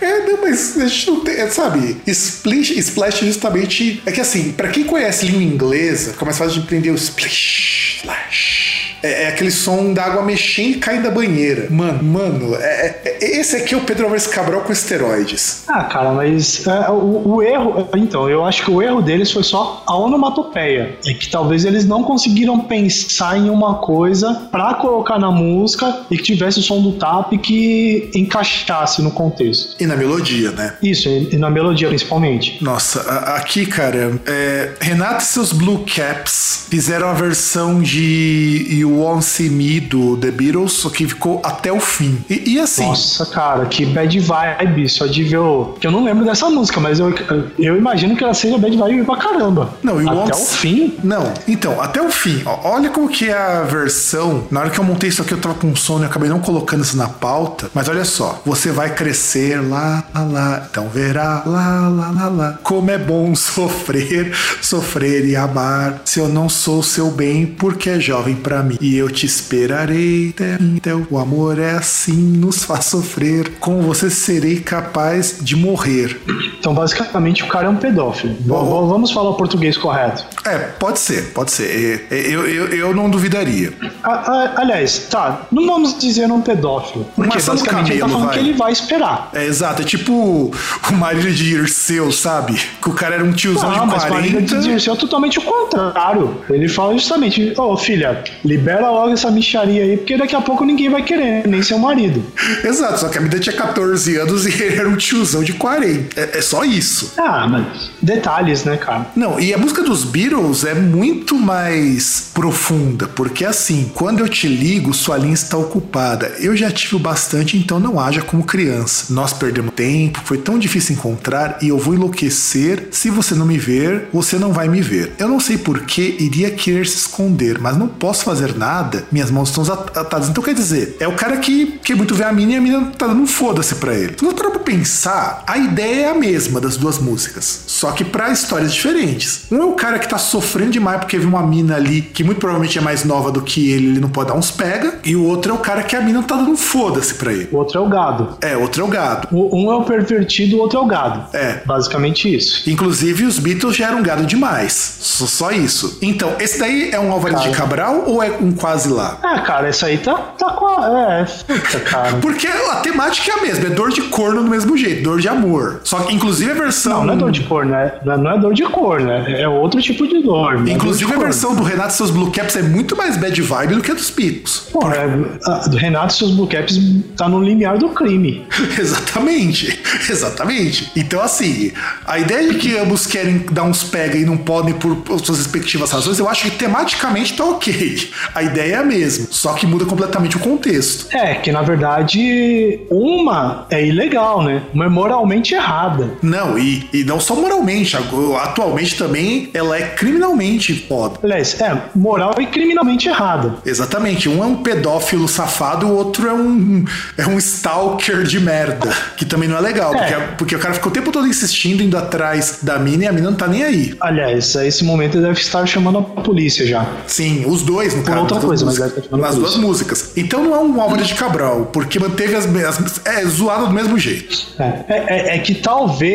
É, não, mas a gente não tem. É, sabe, splish, splash justamente. É que assim, para quem conhece língua inglesa, fica mais fácil de entender o splish, splash. É, é, aquele som da água mexendo e caindo da banheira. Mano, mano, é, é, esse aqui é o Pedro Álvares Cabral com esteroides. Ah, cara, mas é, o, o, erro. Então, eu acho que o erro deles foi só a onomatopeia. É que talvez eles não conseguiram pensar em uma coisa para colocar na música e que tivesse o som do tap que encaixasse no contexto. E na melodia, né? Isso, e na melodia principalmente. Nossa, aqui, cara, é, Renata e seus Blue Caps fizeram a versão de Won't See Me do The Beatles, só que ficou até o fim. E, e assim. Nossa, cara, que bad vibe. Só de ver o. Que eu não lembro dessa música, mas eu, eu imagino que ela seja bad vibe pra caramba. Não, You Até Won't o fim? Não, então, até o fim. Ó, Olha como que é a versão. Na hora que eu montei isso aqui, eu tava com sono e acabei não colocando isso na pauta. Mas olha só, você vai crescer lá, lá, lá. Então verá lá, lá, lá, lá. Como é bom sofrer, sofrer e amar. Se eu não sou seu bem, porque é jovem pra mim. E eu te esperarei até então. O amor é assim, nos faz sofrer. Com você serei capaz de morrer. Então, basicamente, o cara é um pedófilo. Bom. Vamos falar o português correto. É, pode ser, pode ser. É, é, Eu, eu, eu não duvidaria. A- a- aliás, tá, não vamos dizer um pedófilo. Porque Marcelo basicamente ele tá Camelo, falando vai. que ele vai esperar. É exato, é tipo o marido de Irseu, sabe? Que o cara era um tiozão Não, de mas Marília 40. de Dirceu é totalmente o contrário. Ele fala justamente, ô filha, libera logo essa micharia aí, porque daqui a pouco ninguém vai querer, nem seu marido. Exato, só que a menina tinha 14 anos e ele era um tiozão de 40. É, é só isso. Ah, mas detalhes, né, cara? Não, e a música dos Beatles é muito mais profunda, porque assim, quando eu te ligo, sua linha está ocupada. Eu já tive o bastante, então não haja como criança. Nós perdemos tempo, foi tão difícil encontrar e eu vou enlouquecer. Se você não me ver, você não vai me ver. Eu não sei por que iria querer se esconder, mas não posso fazer nada. Minhas mãos estão at- atadas. Então quer dizer, é o cara que quer muito ver a mina e a mina tá dando um foda-se pra ele. Se pra pensar, a ideia é a mesma das duas músicas, só que pra histórias diferentes. Um é o cara que tá sofrendo demais porque viu uma mina ali que muito provavelmente é mais nova do que ele, ele não pode dar uns pega, e o outro é o cara que a mina tá dando um foda-se pra ele. O outro é o gado. É, outro é o gado. O- Um é o pervertido, o outro é o gado. É. Basicamente isso. Inclusive, os Beatles já eram gado demais. Só, só isso. Então, esse daí é um Álvares de. Cabral ou é um quase lá? Ah, cara, essa aí tá, tá com a. É, puta, cara. Porque a temática é a mesma, é dor de corno do mesmo jeito, dor de amor. Só que, inclusive, a versão. Não, não é dor de cor, né? Não é dor de cor, né? É outro tipo de dor. não é Inclusive, dor a de cor. versão do Renato e seus Blue Caps é muito mais bad vibe do que a dos Beatles. Pô, é, a do Renato e seus Blue Caps tá no limiar do crime. Exatamente, exatamente. Então, assim, a ideia de que ambos querem dar uns pega e não podem por suas respectivas razões, eu acho que tematicamente tá ok. A ideia é a mesma, só que muda completamente o contexto. É, que na verdade uma é ilegal, né? Uma é moralmente errada. Não, e, e não só moralmente, atualmente também ela é criminalmente foda. Aliás, é moral e criminalmente errada. Exatamente, um é um pedófilo safado, o outro é um, é um stalker de merda, que também não é legal, É. porque, porque o cara fica o tempo todo insistindo, indo atrás da mina e a mina não tá nem aí. Aliás, a esse momento ele deve estar chamando a polícia já. Sim, os dois, no caso. outra coisa, mas músicas. deve ter falado Nas por duas músicas. Então não é um Álvares de Cabral, porque manteve as, as. É zoado do mesmo jeito. É, é- é- é que talvez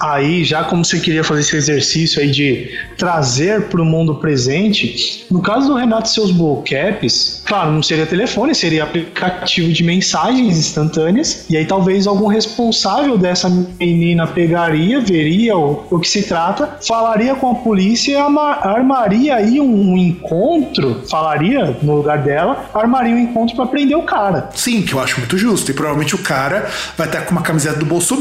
aí, já como você queria fazer esse exercício aí de trazer para o mundo presente, no caso do Renato e seus bullcaps, claro, não seria telefone, seria aplicativo de mensagens instantâneas, e aí talvez algum responsável dessa menina pegaria, veria o, o que se trata, falaria com a polícia e armaria aí um, um encontro, falaria no lugar dela, armaria um encontro para prender o cara. Sim, que eu acho muito justo. E provavelmente o cara vai estar com uma camiseta do Bolsonaro.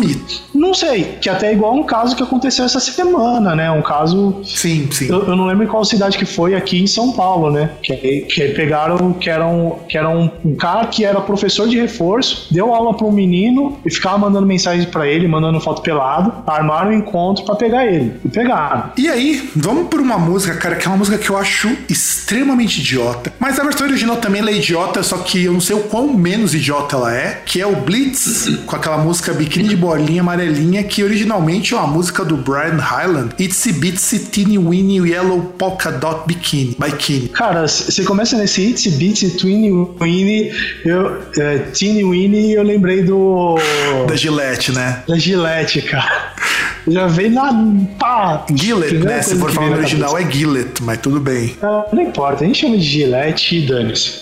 Não sei, que até é igual um caso que aconteceu essa semana, né? Um caso. Sim, sim. Eu, eu não lembro em qual cidade que foi aqui em São Paulo, né? Que, que pegaram que era, um, que era um, um cara que era professor de reforço, deu aula para um menino e ficava mandando mensagem para ele, mandando foto pelado, armaram um encontro para pegar ele. E pegaram. E aí, vamos por uma música, cara, que é uma música que eu acho extremamente idiota. Mas a versão original também ela é idiota, só que eu não sei o quão menos idiota ela é, que é o Blitz, com aquela música Biquíni de Bolinha Amarelinha, que originalmente é uma música do Brian Hyland, Itsy Bitsy Teeny Weeny Yellow Polka Dot Bikini, Bikini. Cara, você começa nesse Itsy Bitsy Twinny Winnie, eu, é, Teeny Winnie, eu lembrei do. Da Gillette, né? Da Gillette, cara. Já veio na. pá! Gillette, né? Se for falar no na original é Gillette, mas tudo bem. Ah, não importa, a gente chama de Gillette e dane-se.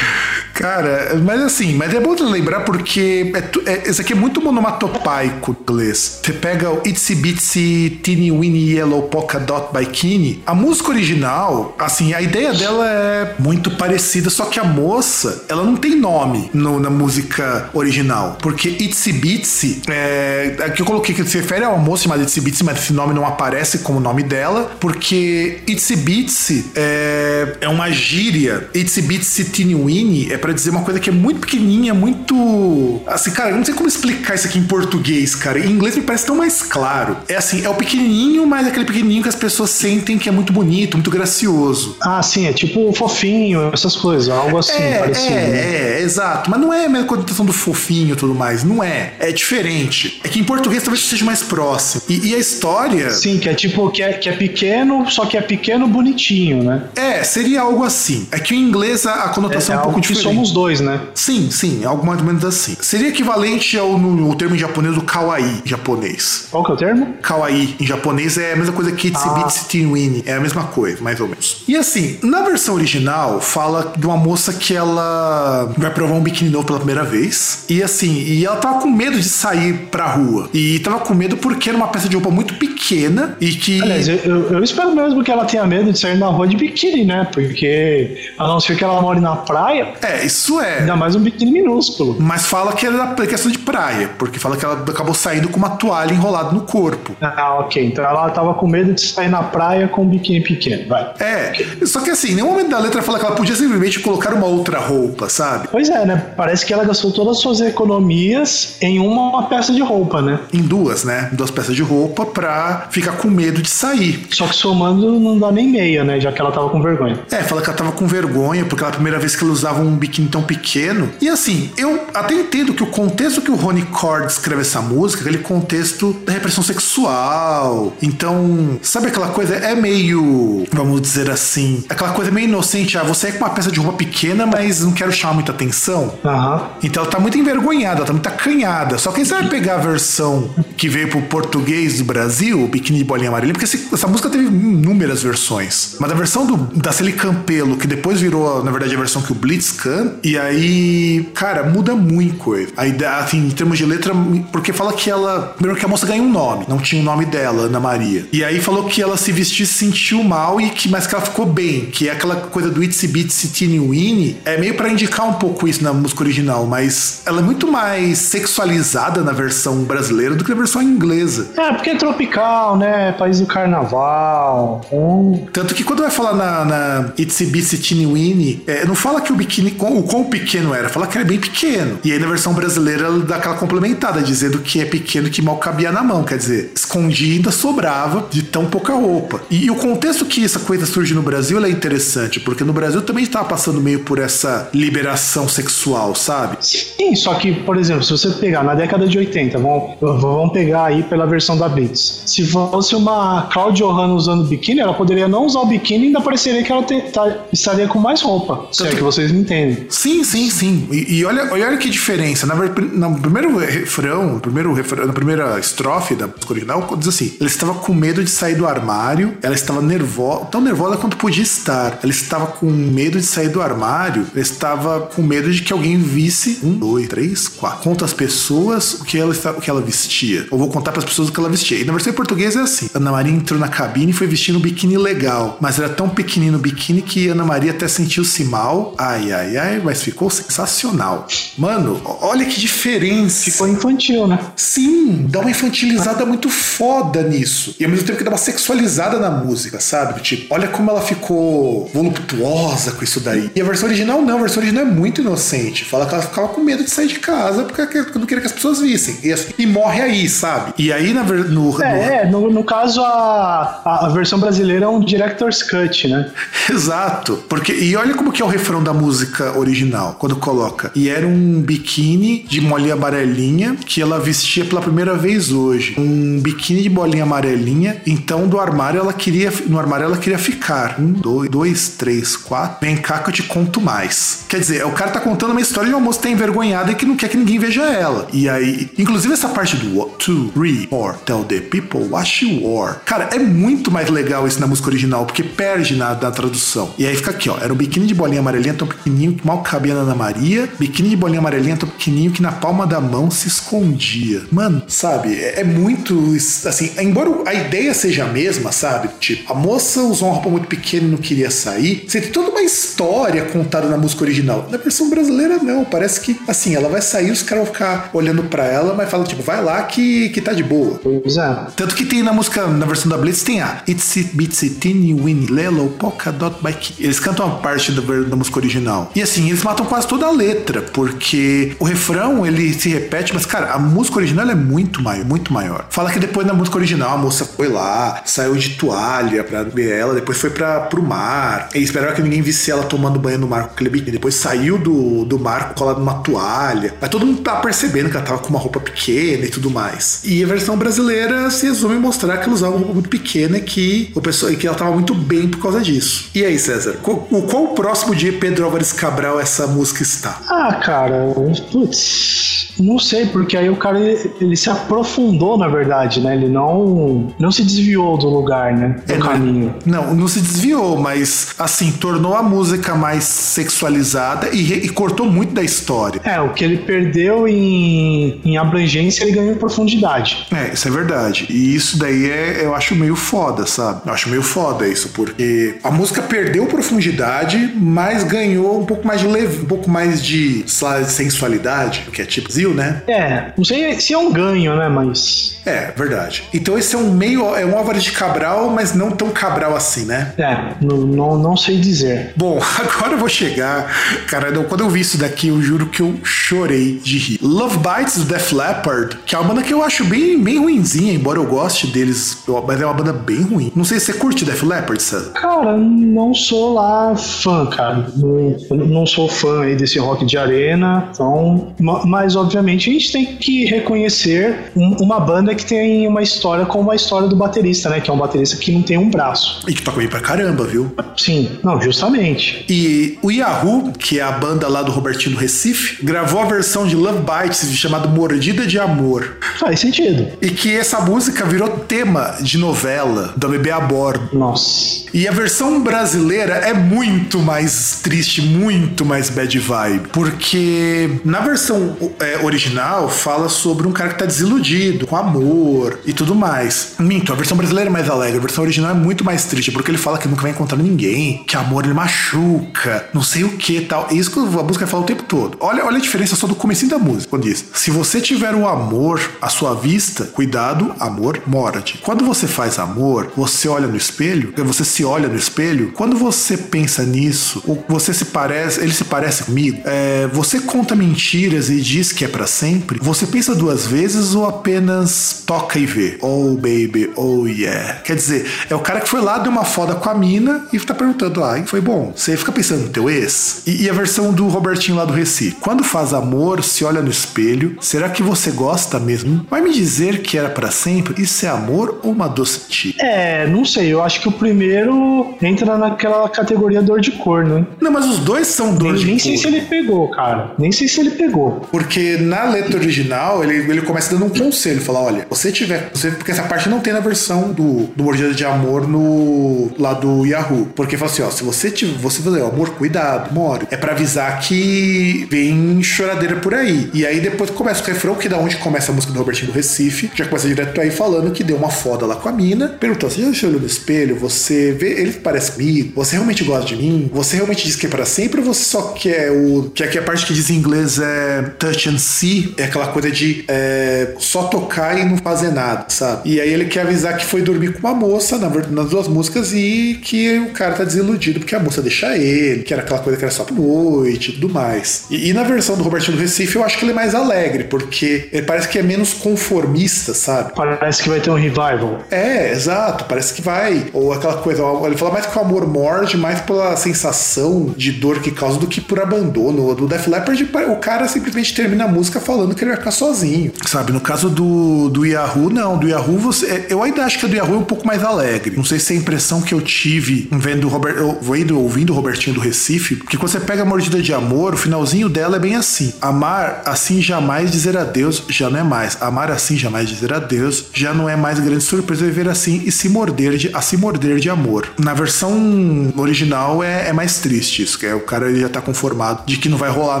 Cara, mas assim, mas é bom lembrar porque é, é, esse aqui é muito monomatopaico inglês. Você pega o Itsy Bitsy Teeny Weeny Yellow Polka Dot Bikini, a música original, assim, a ideia dela é muito parecida, só que a moça, ela não tem nome no, na música original, porque Itsy Bitsy, é, aqui eu coloquei que se refere a uma moça chamada Itsy Bitsy, mas esse nome não aparece como nome dela, porque Itsy Bitsy é, é uma gíria, Itsy Bitsy Teeny Weeny é para dizer uma coisa que é muito pequenininha, muito. Assim, cara, eu não sei como explicar isso aqui em português, cara. Em inglês me parece tão mais claro. É assim, é o pequenininho, mas é aquele pequenininho que as pessoas sentem que é muito bonito, muito gracioso. Ah, sim, é tipo fofinho, essas coisas, algo assim, é, parecido. É, né? é, exato. Mas não é a mesma conotação do fofinho e tudo mais. Não é. É diferente. É que em português talvez seja mais próximo. E, e a história. Sim, que é tipo, que é, que é pequeno, só que é pequeno bonitinho, né? É, seria algo assim. É que em inglês a, a conotação é, é um pouco que diferente. Somos dois, né? Sim, sim, algo mais ou menos assim. Seria equivalente ao no, termo em japonês do kawaii japonês. Qual que é o termo? Kawaii em japonês é a mesma coisa que Itsy Ah. Teeny É a mesma coisa, mais ou menos. E assim, na versão original, fala de uma moça que ela vai provar um biquíni novo pela primeira vez. E assim, e ela tava com medo de sair pra rua. E tava com medo porque era uma peça de roupa muito pequena e que. Aliás, eu, eu- eu espero mesmo que ela tenha medo de sair na rua de biquíni, né? Porque a não ser que ela more na praia, É, isso é. ainda mais um biquíni minúsculo. Mas fala que era questão de praia, porque fala que ela acabou saindo com uma toalha enrolada no corpo. Ah, ok. Então ela tava com medo de sair na praia com um biquíni pequeno, vai. É, só que assim, nenhum momento da letra fala que ela podia simplesmente colocar uma outra roupa, sabe? Pois é, né? Parece que ela gastou todas as suas economias em uma peça de roupa, né? Em duas, né? Duas peças de roupa pra ficar com medo de sair. Só que somando não dá nem meia, né? Já que ela tava com vergonha. É, fala que ela tava com vergonha, porque era a primeira vez que ela usava um biquíni tão pequeno. E assim, eu até entendo que o contexto que o Ronnie Cord escreve essa música, aquele contexto da repressão sexual. Então, sabe aquela coisa? É meio, vamos dizer assim, aquela coisa meio inocente. Ah, você é com uma peça de roupa pequena, mas não quero chamar muita atenção. Aham. Então ela tá muito envergonhada, ela tá muito acanhada. Só que aí você vai pegar a versão que veio pro português do Brasil, o Biquíni de Bolinha Amarela, porque esse- essa música teve inúmeras versões. Mas a versão do, da Celi Campelo, que depois virou, na verdade, a versão que o Blitz canta, e aí, cara, muda muito coisa. A ideia, assim, em termos de letra, porque fala que ela. Primeiro que a moça ganha um nome, não tinha o nome dela, Ana Maria. E aí falou que ela se vestiu e se sentiu mal, e que, mas que ela ficou bem, que é aquela coisa do Itsy Bitsy Teeny Weeny, é meio pra indicar um pouco isso na música original, mas ela é muito mais sexualizada na versão brasileira do que na versão inglesa. É, porque é tropical, né? País do carnaval. Então, Tanto que quando vai falar na, na Itsy Bitsy Teeny Weeny, é, não fala que o biquíni, o quão pequeno era, fala que era bem pequeno. E aí na versão brasileira ela dá aquela complementada, dizendo que é pequeno que mal cabia na mão, quer dizer, escondia e ainda sobrava de tão pouca roupa. E, e o contexto que essa coisa surge no Brasil é interessante, porque no Brasil também estava passando meio por essa liberação sexual, sabe? Sim, só que, por exemplo, se você pegar na década de 80, vamos, vamos pegar aí pela versão da Blitz. Se fosse uma Claudia Johanna usando biquíni, ela poderia não usar o biquíni e ainda pareceria que ela te- tá- estaria com mais roupa. Se é que vocês me entendem. Sim, sim, sim. E, e olha, olha que diferença. Na, no primeiro refrão, no primeiro refrão, na primeira estrofe da música original, diz assim: ela estava com medo de sair do armário, ela estava nervosa, tão nervosa quanto podia estar. Ela estava com medo de sair do armário, ela estava com medo de que alguém visse um, dois, três, quatro. Conta as pessoas o que ela, o que ela vestia. Ou vou contar para as pessoas o que ela vestia. E na versão em português é assim: Ana Maria entrou na cabine e foi vestindo um biquíni legal, mas era tão pequenino o biquíni que Ana Maria até sentiu-se mal. Ai, ai, ai, mas ficou sensacional. Mano, olha que diferença. Ficou infantil, né? Sim, dá uma infantilizada muito foda nisso. E ao mesmo tempo que dá uma sexualizada na música, sabe? Tipo, olha como ela ficou voluptuosa com isso daí. E a versão original não, a versão original é muito inocente. Fala que ela ficava com medo de sair de casa porque não queria que as pessoas vissem. E, assim, e morre aí, sabe? E aí na, no, no- É, é no, no caso a, a, a versão brasileira é um director's cut, né? Exato. Porque, e olha como que é o refrão da música original, quando coloca. E era um biquíni de bolinha amarelinha que ela vestia pela primeira vez hoje. Um biquíni de bolinha amarelinha. Então, do armário ela queria. No armário ela queria ficar. Um, dois, dois, três, quatro. Vem cá que eu te conto mais. Quer dizer, o cara tá contando uma história de uma moça que tá envergonhada e que não quer que ninguém veja ela. E aí, inclusive essa parte do two, three, four, tell the people what you wore. Cara, é muito mais legal isso na música original, porque perde na, na tradução. E aí fica aqui, ó. Era um biquíni de bolinha amarelinha tão pequenininho mal cabia na Ana Maria. Biquíni de bolinha amarelinha, tão pequenininho que na palma da mão se escondia. Mano, sabe? É, é muito. Assim, embora a ideia seja a mesma, sabe? Tipo, a moça usou uma roupa muito pequena e não queria sair. Você tem toda uma história contada na música original. Na versão brasileira, não. Parece que, assim, ela vai sair, os caras vão ficar olhando para ela, mas fala, tipo, vai lá que, que tá de boa. Pois é. Tanto que tem na música, na versão da Blitz, tem a It's It Bitsy Teeny Winnie Lelo Polka Dot Bike. Eles cantam a parte da, da música original. E assim, eles matam quase toda a letra, porque o refrão ele se repete, mas cara, a música original é muito maior, muito maior. Fala que depois na música original a moça foi lá, saiu de toalha pra ver ela, depois foi pra, pro mar. E esperava que ninguém visse ela tomando banho no mar com aquele biquíni. Depois saiu do, do mar colado numa toalha. Mas todo mundo tá percebendo que ela tava com uma roupa pequena e tudo mais. E a versão brasileira se resume em mostrar que ela usava uma roupa muito pequena e que, o pessoal, e que ela tava muito bem por causa disso. E aí, César, qual, qual o próximo dia Pedro Álvares Cabral essa música está? Ah, cara, putz, não sei, porque aí o cara ele, ele se aprofundou, na verdade, né? Ele não, não se desviou do lugar, né? Do É, não- caminho. Não, não se desviou, mas assim, tornou a música mais sexualizada e, e cortou muito da história. É, o que ele perdeu em, em abrangência, ele ganhou em profundidade. É, isso é verdade. E isso daí é, eu acho meio foda, sabe? Eu acho meio foda isso, porque a música perdeu profundidade, mas ganhou um pouco mais de leve, um pouco mais de, lá, sensualidade, que é tipo Zil, né? É, não sei se é um ganho, né? Mas. É, verdade. Então esse é um meio, é um Álvares de Cabral, mas não tão Cabral assim, né? É, não, não, não sei dizer. Bom, agora eu vou chegar. Cara, não, quando eu vi isso daqui, eu juro que eu chorei de rir. Love Bites do Def Leppard, que é uma banda que eu acho bem, bem ruinzinha, embora eu goste deles, mas é uma banda bem ruim. Não sei se você curte Def Leppard, César. Cara, não sou lá fã, cara. Não, não sou fã aí desse rock de arena. Então, ma- mas obviamente a gente tem que reconhecer um- uma banda que tem uma história como a história do baterista, né? Que é um baterista que não tem um braço. E que toca bem pra caramba, viu? Sim, não, justamente. E o Yahoo, que é a banda lá do Robertinho do Recife, gravou a versão de Love Bites chamada Mordida de Amor. Faz sentido. E que essa música virou tema de novela da Bebê a Bordo. Nossa. E a versão brasileira é muito mais triste, muito mais bad vibe. Porque na versão é, original fala sobre um cara que tá desiludido, com amor e tudo mais. Minto, a versão brasileira é mais alegre, a versão original é muito mais triste, porque ele fala que nunca vai encontrar ninguém, que amor ele machuca, não sei o que tal. É isso que a música fala o tempo todo. Olha, olha a diferença só do comecinho da música, quando diz: Se você tiver o amor à sua vista, cuidado, amor morde. Quando você faz amor, você olha no espelho, você se olha no espelho, quando você pensa nisso, ou você se parece, ele se parece comigo, é, você conta mentiras e diz que é pra sempre, você pensa duas vezes ou apenas toca e vê? Oh baby, oh yeah. Quer dizer, é o cara que foi lá, deu uma foda com a mina e tá perguntando, ah, foi bom. Você fica pensando no teu ex? E, e a versão do Robertinho lá do Recife. Quando faz amor, se olha no espelho, será que você gosta mesmo? Vai me dizer que era pra sempre? Isso é amor ou uma doce tia? É, não sei, eu acho que o primeiro entra naquela categoria dor de cor, né? Não, mas os dois são dor Nem, de nem sei cor. se ele pegou, cara. Nem sei se ele pegou. Porque na letra original, ele, ele começa dando um conselho, fala, olha, você tiver, você, porque essa parte não tem na versão do, do Mordida de Amor no lá do Yahoo, porque fala assim, ó, se você tiver, você fazer amor, cuidado, more, é pra avisar que vem choradeira por aí. E aí depois começa o refrão, que é da onde começa a música do Robertinho do Recife, já começa direto aí falando que deu uma foda lá com a mina, perguntou, você já se olhou no espelho, você vê, ele parece comigo, você realmente gosta de mim, você realmente diz que é pra sempre ou você só quer o, que aqui a parte que diz em inglês é touch and see, é aquela coisa de é, só tocar e não fazer nada, sabe? E aí ele quer avisar que foi dormir com uma moça na nas duas músicas e que o cara tá desiludido porque a moça deixa ele, que era aquela coisa que era só pra noite e tudo mais. E, e na versão do Robertinho do Recife eu acho que ele é mais alegre, porque ele parece que é menos conformista, sabe? Parece que vai ter um revival. É, exato, parece que vai. Ou aquela coisa, ele fala mais que o amor morde, mais pela sensação de dor que causa do que por abandono. Do Def Leppard, o cara simplesmente termina a música falando que ele vai ficar sozinho. Sabe, no caso do, do Yahoo, não. Do Yahoo, você, eu ainda acho que a do Yahoo é um pouco mais alegre. Não sei se é a impressão que eu tive vendo o Robert, vendo, ouvindo o Robertinho do Recife, porque quando você pega a mordida de amor, o finalzinho dela é bem assim. Amar assim jamais dizer adeus já não é mais. Amar assim jamais dizer adeus já não é mais grande surpresa viver assim e se morder de, a se morder de amor. Na versão original é, é mais triste isso, que é o cara ele já tá conformado de que não vai rolar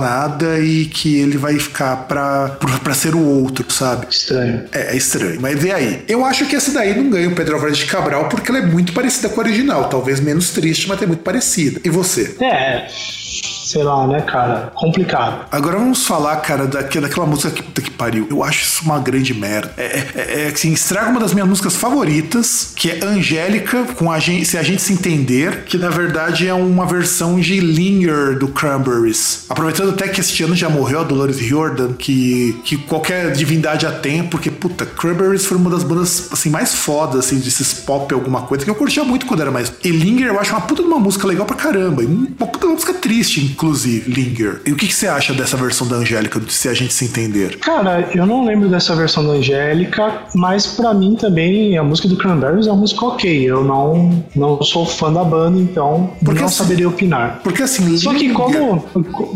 nada e que ele vai ficar pra, pra ser o outro, sabe? Estranho. É, é estranho. Mas e aí? Eu acho que essa daí não ganha o Pedro Álvares de Cabral porque ela é muito parecida com a original. Talvez menos triste, mas é muito parecida. E você? É sei lá, né, cara? Complicado. Agora vamos falar, cara, daquela, música que puta que pariu. Eu acho isso uma grande merda. É, é, é assim, estraga uma das minhas músicas favoritas, que é Angélica, com a gente, Se a Gente Se Entender, que na verdade é uma versão de Linger do Cranberries. Aproveitando até que este ano já morreu a Dolores Riordan, que, que qualquer divindade a tem, porque, puta, Cranberries foi uma das bandas, assim, mais fodas, assim, desses pop alguma coisa, que eu curtia muito quando era mais. E Linger eu acho uma puta de uma música legal pra caramba. Uma puta de uma música triste, inclusive, Linger. E o que, que você acha dessa versão da Angélica, se a gente se entender? Cara, eu não lembro dessa versão da Angélica, mas para mim também a música do Cranberries é uma música ok. Eu não, não sou fã da banda, então porque não assim, saberia opinar. Porque assim, Só que como,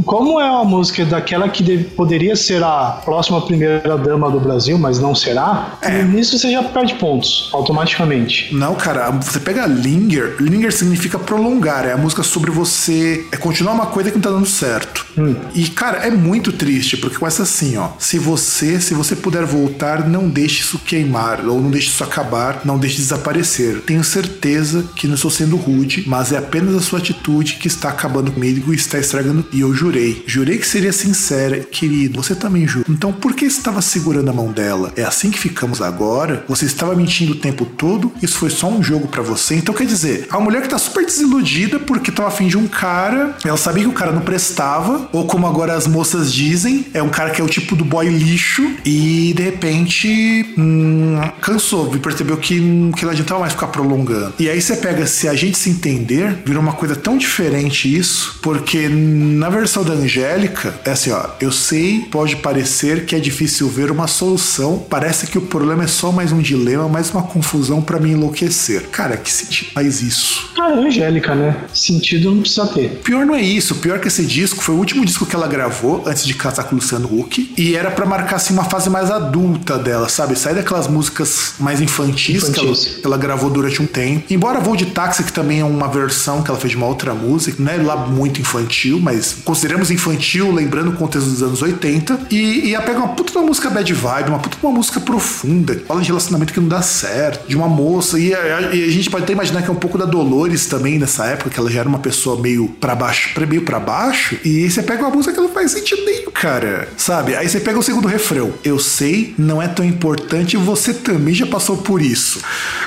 como é uma música daquela que deve, poderia ser a próxima primeira dama do Brasil, mas não será, é. nisso você já perde pontos automaticamente. Não, cara, você pega Linger, Linger significa prolongar, é a música sobre você, é continuar uma coisa que não tá dando certo. Hum. E, cara, é muito triste, porque começa assim, ó. Se você, se você puder voltar, não deixe isso queimar, ou não deixe isso acabar, não deixe desaparecer. Tenho certeza que não estou sendo rude, mas é apenas a sua atitude que está acabando comigo e está estragando. E eu jurei. Jurei que seria sincera. Querido, você também jurou. Então, por que estava segurando a mão dela? É assim que ficamos agora? Você estava mentindo o tempo todo? Isso foi só um jogo para você? Então, quer dizer, a mulher que tá super desiludida porque tava afim de um cara, ela sabia que o cara não prestava, ou como agora as moças dizem, é um cara que é o tipo do boy lixo e de repente hum, cansou e percebeu que, que não adiantava mais ficar prolongando. E aí você pega, se a gente se entender, virou uma coisa tão diferente isso, porque na versão da Angélica, é assim, ó, eu sei, pode parecer que é difícil ver uma solução, parece que o problema é só mais um dilema, mais uma confusão para me enlouquecer. Cara, que sentido faz isso? Ah, Angélica, né? Sentido não precisa ter. Pior não é isso, pior que esse disco foi o último disco que ela gravou antes de casar com o Luciano Huck. E era para marcar assim uma fase mais adulta dela, sabe? Sair daquelas músicas mais infantis, infantis. Que, ela, que, ela, gravou durante um tempo. Embora Voo de Táxi, que também é uma versão que ela fez de uma outra música, não é lá muito infantil, mas consideramos infantil, lembrando o contexto dos anos 80. E, e ela pega uma puta de uma música bad vibe, uma puta de uma música profunda, que fala de relacionamento que não dá certo, de uma moça. E a, e a gente pode até imaginar que é um pouco da Dolores também nessa época, que ela já era uma pessoa meio para baixo, meio para baixo. E você pega uma música que não faz sentido nenhum, cara. Sabe? Aí você pega o segundo refrão. Eu sei, não é tão importante, você também já passou por isso.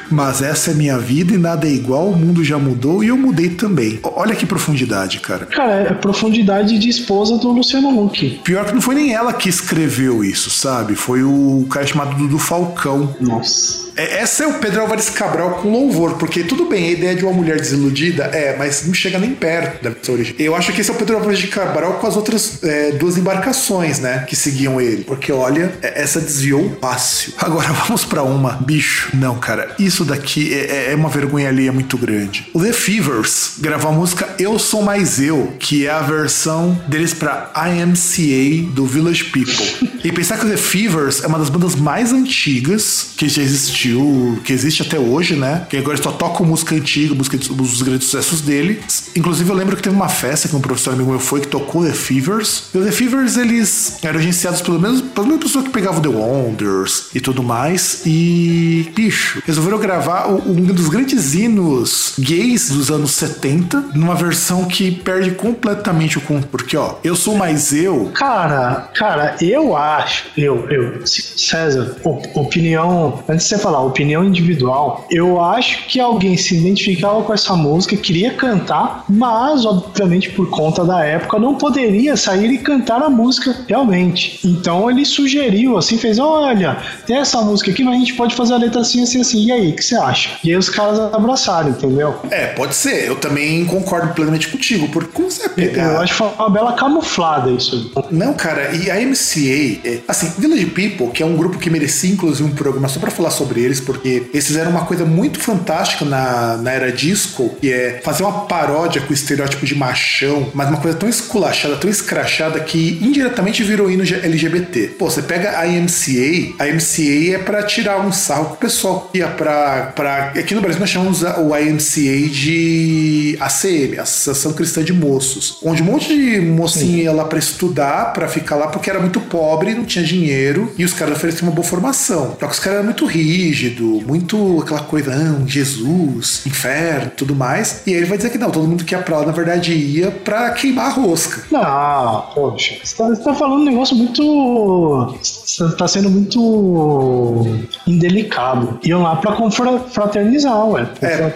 Mas essa é minha vida e nada é igual, o mundo já mudou e eu mudei também. Olha que profundidade, cara. Cara, é profundidade de esposa do Luciano Huck. Pior que não foi nem ela que escreveu isso, sabe? Foi o cara chamado Dudu Falcão. Nossa. É, essa é o Pedro Álvares Cabral com louvor, porque tudo bem, a ideia de uma mulher desiludida é, mas não chega nem perto da versão original. Eu acho que esse é o Pedro Álvares de Cabral com as outras é, duas embarcações, né, que seguiam ele. Porque olha, é, essa desviou fácil. Agora vamos para uma, bicho. Não, cara, isso daqui é, é, é uma vergonha alheia muito grande. O The Fevers gravou a música Eu Sou Mais Eu, que é a versão deles para IMCA do Village People. e pensar que o The Fevers é uma das bandas mais antigas que já existiu que existe até hoje, né? Que agora só toca música antiga, música dos grandes sucessos dele. Inclusive, eu lembro que teve uma festa que um professor amigo meu foi que tocou The Fevers. E o The Fevers, eles eram agenciados pelo menos pela mesma pessoa que pegava The Wonders e tudo mais. E, bicho, resolveram gravar um dos grandes hinos gays dos anos 70 numa versão que perde completamente o conto. Porque, ó, eu sou mais eu. Cara, cara, eu acho, eu, eu, César, opinião, antes de você falar, opinião individual, eu acho que alguém se identificava com essa música, queria cantar, mas, obviamente, por conta da época, não poderia sair e cantar a música realmente. Então ele sugeriu, assim, fez: olha, tem essa música aqui, mas a gente pode fazer a letra assim, assim, assim. E aí, o que você acha? E aí os caras abraçaram, entendeu? É, pode ser. Eu também concordo plenamente contigo, porque como você pegar. Eu acho que foi uma bela camuflada isso. Não, cara, e a MCA, é, assim, Village People, que é um grupo que merecia, inclusive, um programa só pra falar sobre eles, porque eles fizeram uma coisa muito fantástica na, na era disco, que é fazer uma paródia com o estereótipo de machão mas uma coisa tão esculachada, tão escrachada que indiretamente virou hino LGBT. Pô, você pega a IMCA, a IMCA é para tirar um sarro com o pessoal que ia pra, pra. Aqui no Brasil nós chamamos o IMCA de ACM, Associação Cristã de Moços, onde um monte de mocinho ia lá para estudar, para ficar lá, porque era muito pobre, não tinha dinheiro, e os caras ofereciam uma boa formação. Só que os caras eram muito rígido, muito aquela coisa, não, Jesus, inferno, tudo mais. E aí ele vai dizer que não, todo mundo que ia pra lá, na verdade, ia pra queimar a rosca. Não, poxa, você tá, você tá falando um negócio muito. Você tá sendo muito indelicado. Iam lá pra confraternizar, ué. É,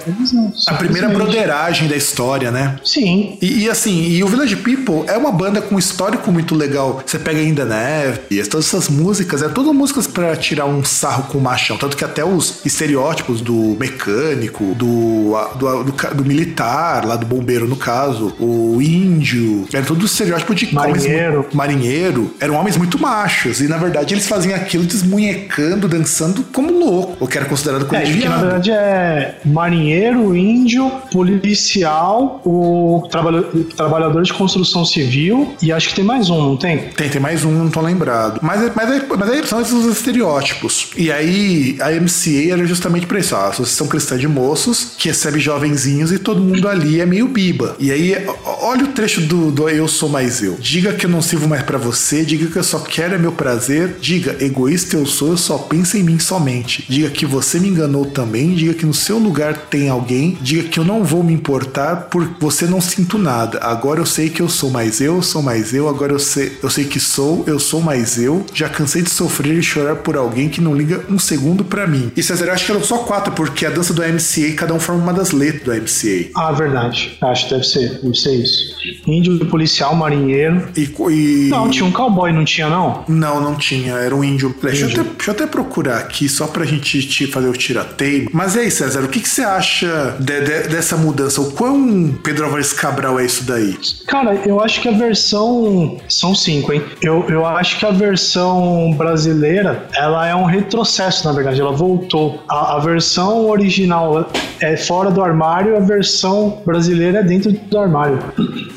A primeira broderagem da história, né? Sim. E, e assim, e o Village People é uma banda com um histórico muito legal. Você pega ainda Neve, e todas essas músicas, é todas músicas pra tirar um sarro com o machão. Tanto que até os estereótipos do mecânico, do, do, do, do militar, lá do bombeiro no caso, o índio, era tudo estereótipo de homens Marinheiro. mu- marinheiro, eram homens muito machos. E na verdade eles faziam aquilo desmunhecando, dançando como louco, o que era considerado É, coisa de que na verdade é marinheiro, índio, policial, o trabalha- trabalhador de construção civil e acho que tem mais um, não tem? Tem, tem mais um, não tô lembrado. Mas, é- mas, é- mas aí são esses estereótipos. E aí a MCA era justamente pra isso, ó, a Associação Cristã de Moços, que recebe jovenzinhos e todo mundo ali é meio biba. E aí, ó, olha o trecho do, do Eu Sou Mais Eu. Diga que eu não sirvo mais pra você, diga que eu só quero é meu prazer, diga, egoísta eu sou, eu só penso em mim somente. Diga que você me enganou também, diga que no seu lugar tem alguém, diga que eu não vou me importar por você não sinto nada. Agora eu sei que eu sou mais eu, sou mais eu, agora eu sei, eu sei que sou, eu sou mais eu. Já cansei de sofrer e chorar por alguém que não liga um segundo pra mim. E César, eu acho que eram só quatro, porque a dança do MCA, cada um forma uma das letras do MCA. Ah, verdade. Acho que deve ser, deve ser isso. Índio, policial, marinheiro. E, e- Não, tinha um cowboy, não tinha não? Não, não tinha. Era um índio. Deixa eu, Índio. até, deixa eu até procurar aqui, só pra gente te fazer o tirateio. Mas e aí, César, o que, que você acha de- de- dessa mudança? O quão Pedro Álvares Cabral é isso daí? Cara, eu acho que a versão. São cinco, hein? Eu, eu acho que a versão brasileira ela é um retrocesso, na verdade. Ela voltou. A, a versão original é fora do armário, a versão brasileira é dentro do armário.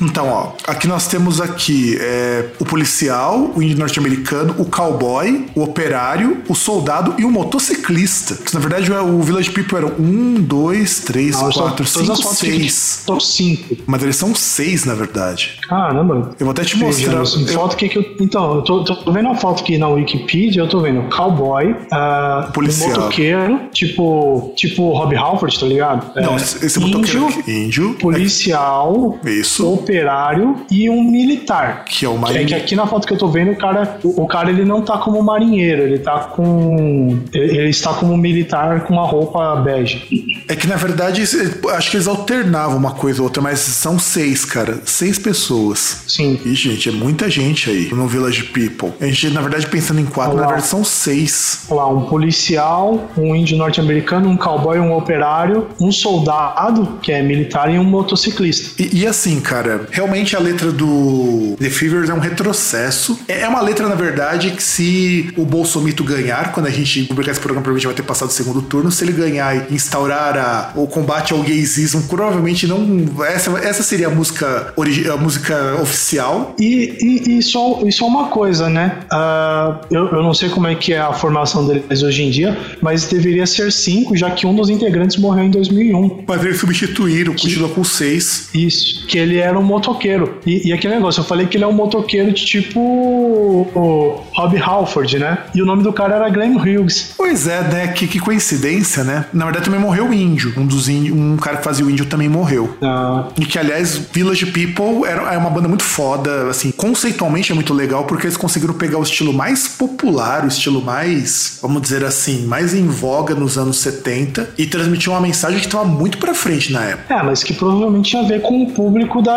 Então, ó, aqui nós temos aqui é, o policial, o índio norte-americano, o cowboy, o operário, o soldado e o motociclista. Que, na verdade, o Village People eram um, dois, três, Não, quatro, cinco, seis. São cinco. Mas eles são seis, na verdade. Caramba. Eu vou até te mostrar. Eu- foto que que eu, então, eu tô, tô vendo a foto aqui na Wikipedia, eu tô vendo cowboy, ah, Policial. um motoqueiro, tipo, tipo Rob Halford, tá ligado? Não, É, esse motoqueiro índio, aqui. Índio. policial, Isso. Operário e um militar. Que é o Que, é marinheiro. que aqui na foto que eu tô vendo, o cara, o, o cara ele não tá como marinheiro, ele tá com. Ele, ele está como militar com uma roupa bege. É que na verdade acho que eles alternavam uma coisa ou outra, mas são seis, cara. Seis pessoas. Sim. E, gente, é muita gente aí no Village People. A gente, na verdade, pensando em quatro, Olha na verdade são seis. Olha lá, um policial, um índio norte-americano, um cowboy, um operário, um soldado, que é militar, e um motociclista. E, e assim, cara, realmente a letra do The Fevers é um retrocesso. É é uma letra, na verdade, que se o Bolsomito ganhar, quando a gente publicar esse programa, provavelmente vai ter passado o segundo turno, se ele ganhar e instaurar a- o combate ao gaysismo, provavelmente não. Essa, essa seria a música, origi- a música oficial. E, e, e só, e só uma coisa, né? Ah, eu, eu não sei como é que é a formação deles hoje em dia, mas deveria ser cinco, já que um dos integrantes morreu em 2001. Mas eles substituíram, continua com seis. Isso, que ele era um motoqueiro. E, e aquele negócio, eu falei que ele é um motoqueiro de tipo o Rob Halford, né? E o nome do cara era Glenn Hughes. Pois é, né? Que, que coincidência, né? Na verdade, também morreu o índio. Um dos índios, um cara que fazia o índio também morreu. Ah, E que, aliás, Village People era, é uma banda muito foda, assim, conceitualmente é muito legal, porque eles conseguiram pegar o estilo mais popular, o estilo mais, vamos dizer assim, mais em voga nos anos 70 e transmitir uma mensagem que estava muito pra frente na época. É, mas que provavelmente tinha a ver com o público da,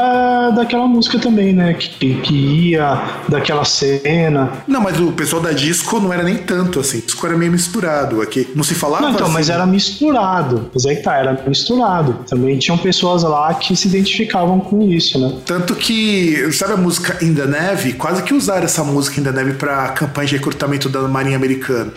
daquela música também, né? Que, que ia daquela cena. Não, mas o pessoal da disco não era nem tanto, assim. Disco era meio misturado aqui. Não se falava Não, então, assim, mas era misturado. Mas é que tá, era misturado. Também tinham pessoas lá que se identificavam com isso, né? Tanto que, sabe a música In the Navy? Quase que usaram essa música In the Navy pra campanha de recrutamento da Marinha Americana.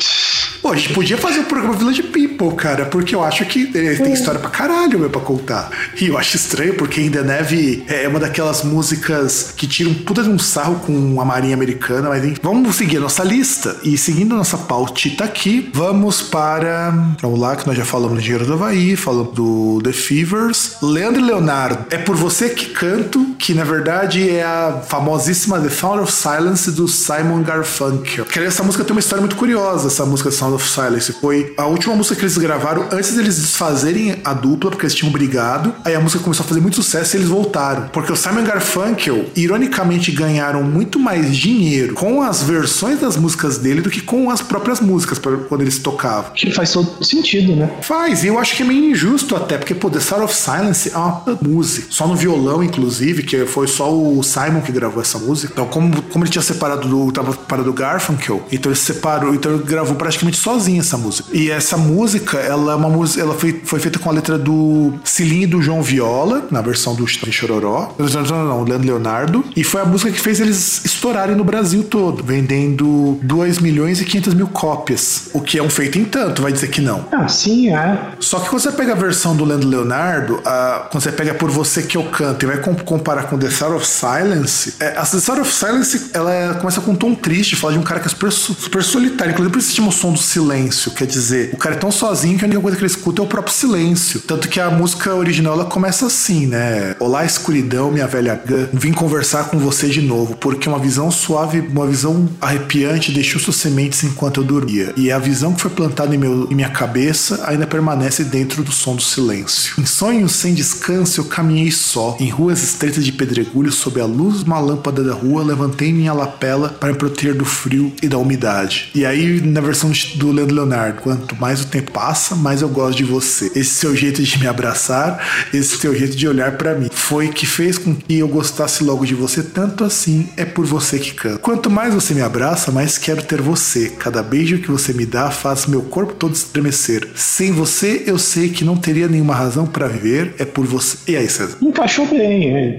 Pô, a gente podia fazer o programa Village People, cara, porque eu acho que eh, tem história pra caralho, meu, pra contar. E eu acho estranho, porque In the Navy é uma daquelas músicas que tiram um puta de um sarro com a Marinha Americana, mas enfim. Vamos seguir a nossa lista. E seguindo a nossa pautita aqui, vamos para. Vamos lá, que nós já falamos do Dinheiro do Havaí, falamos do The Fevers. Leandro e Leonardo, é por você que canto, que na verdade é a famosíssima The Sound of Silence do Simon Garfunkel. Essa música tem uma história muito curiosa, essa música Sound of Silence. Foi a última música que eles gravaram antes deles desfazerem a dupla, porque eles tinham brigado. Aí a música começou a fazer muito sucesso e eles voltaram. Porque o Simon Garfunkel, ironicamente, ganharam muito mais dinheiro com as versões das músicas dele do que com as próprias músicas quando eles tocavam. Que faz todo sentido, né? Faz, e eu acho que é meio injusto até, porque, pô, The Sound of Silence é uma música. Só no violão, inclusive, que foi só o Simon que gravou essa música. Então, como, como ele tinha separado do, tava separado do Garfunkel, então ele separou, então ele gravou praticamente sozinho essa música. E essa música, ela é uma música, ela foi, foi feita com a letra do Cilinho e do João Viola, na versão do Chororó. Não, não, não, não, Leandro Leonardo. E foi a música que fez eles estourarem no Brasil todo, vendendo 2 milhões e 500 mil cópias. O que é um feito em tanto, vai dizer que não. Ah, sim, é. Só que quando você pega a versão do Leandro Leonardo, a- quando você pega Por Você Que Eu Canto e vai com- comparar com The Sound of Silence, é, a The Sound of Silence, ela começa com um tom triste, fala de um cara que é super, su- super solitário. Inclusive, por isso chama o som do silêncio, quer dizer, o cara é tão sozinho que a única coisa que ele escuta é o próprio silêncio. Tanto que a música original, ela começa assim, né? Olá, escuridão, minha velha gã, vim conversar com você de novo, porque uma visão suave, uma visão arrepiante deixou suas sementes enquanto eu dormia. E a visão que foi plantada em, meu, em minha cabeça ainda permanece dentro do som do silêncio. Em sonhos sem descanso, eu caminhei só, em ruas estreitas de pedregulho, sob a luz de uma lâmpada da rua, levantei minha lapela para me proteger do frio e da umidade. E aí, na versão do Leandro Leonardo, quanto mais o tempo passa, mais eu gosto de você. Esse seu jeito de me abraçar, esse seu jeito de olhar para mim, foi que fez com que eu gostasse logo de você, tanto assim é por você que canto. Quanto mais você me abraça, mais quero ter você. Cada beijo que você me dá faz meu corpo todo estremecer. Sem você, eu sei que não teria nenhuma razão para viver, é por você. E aí, César? Encaixou bem, é.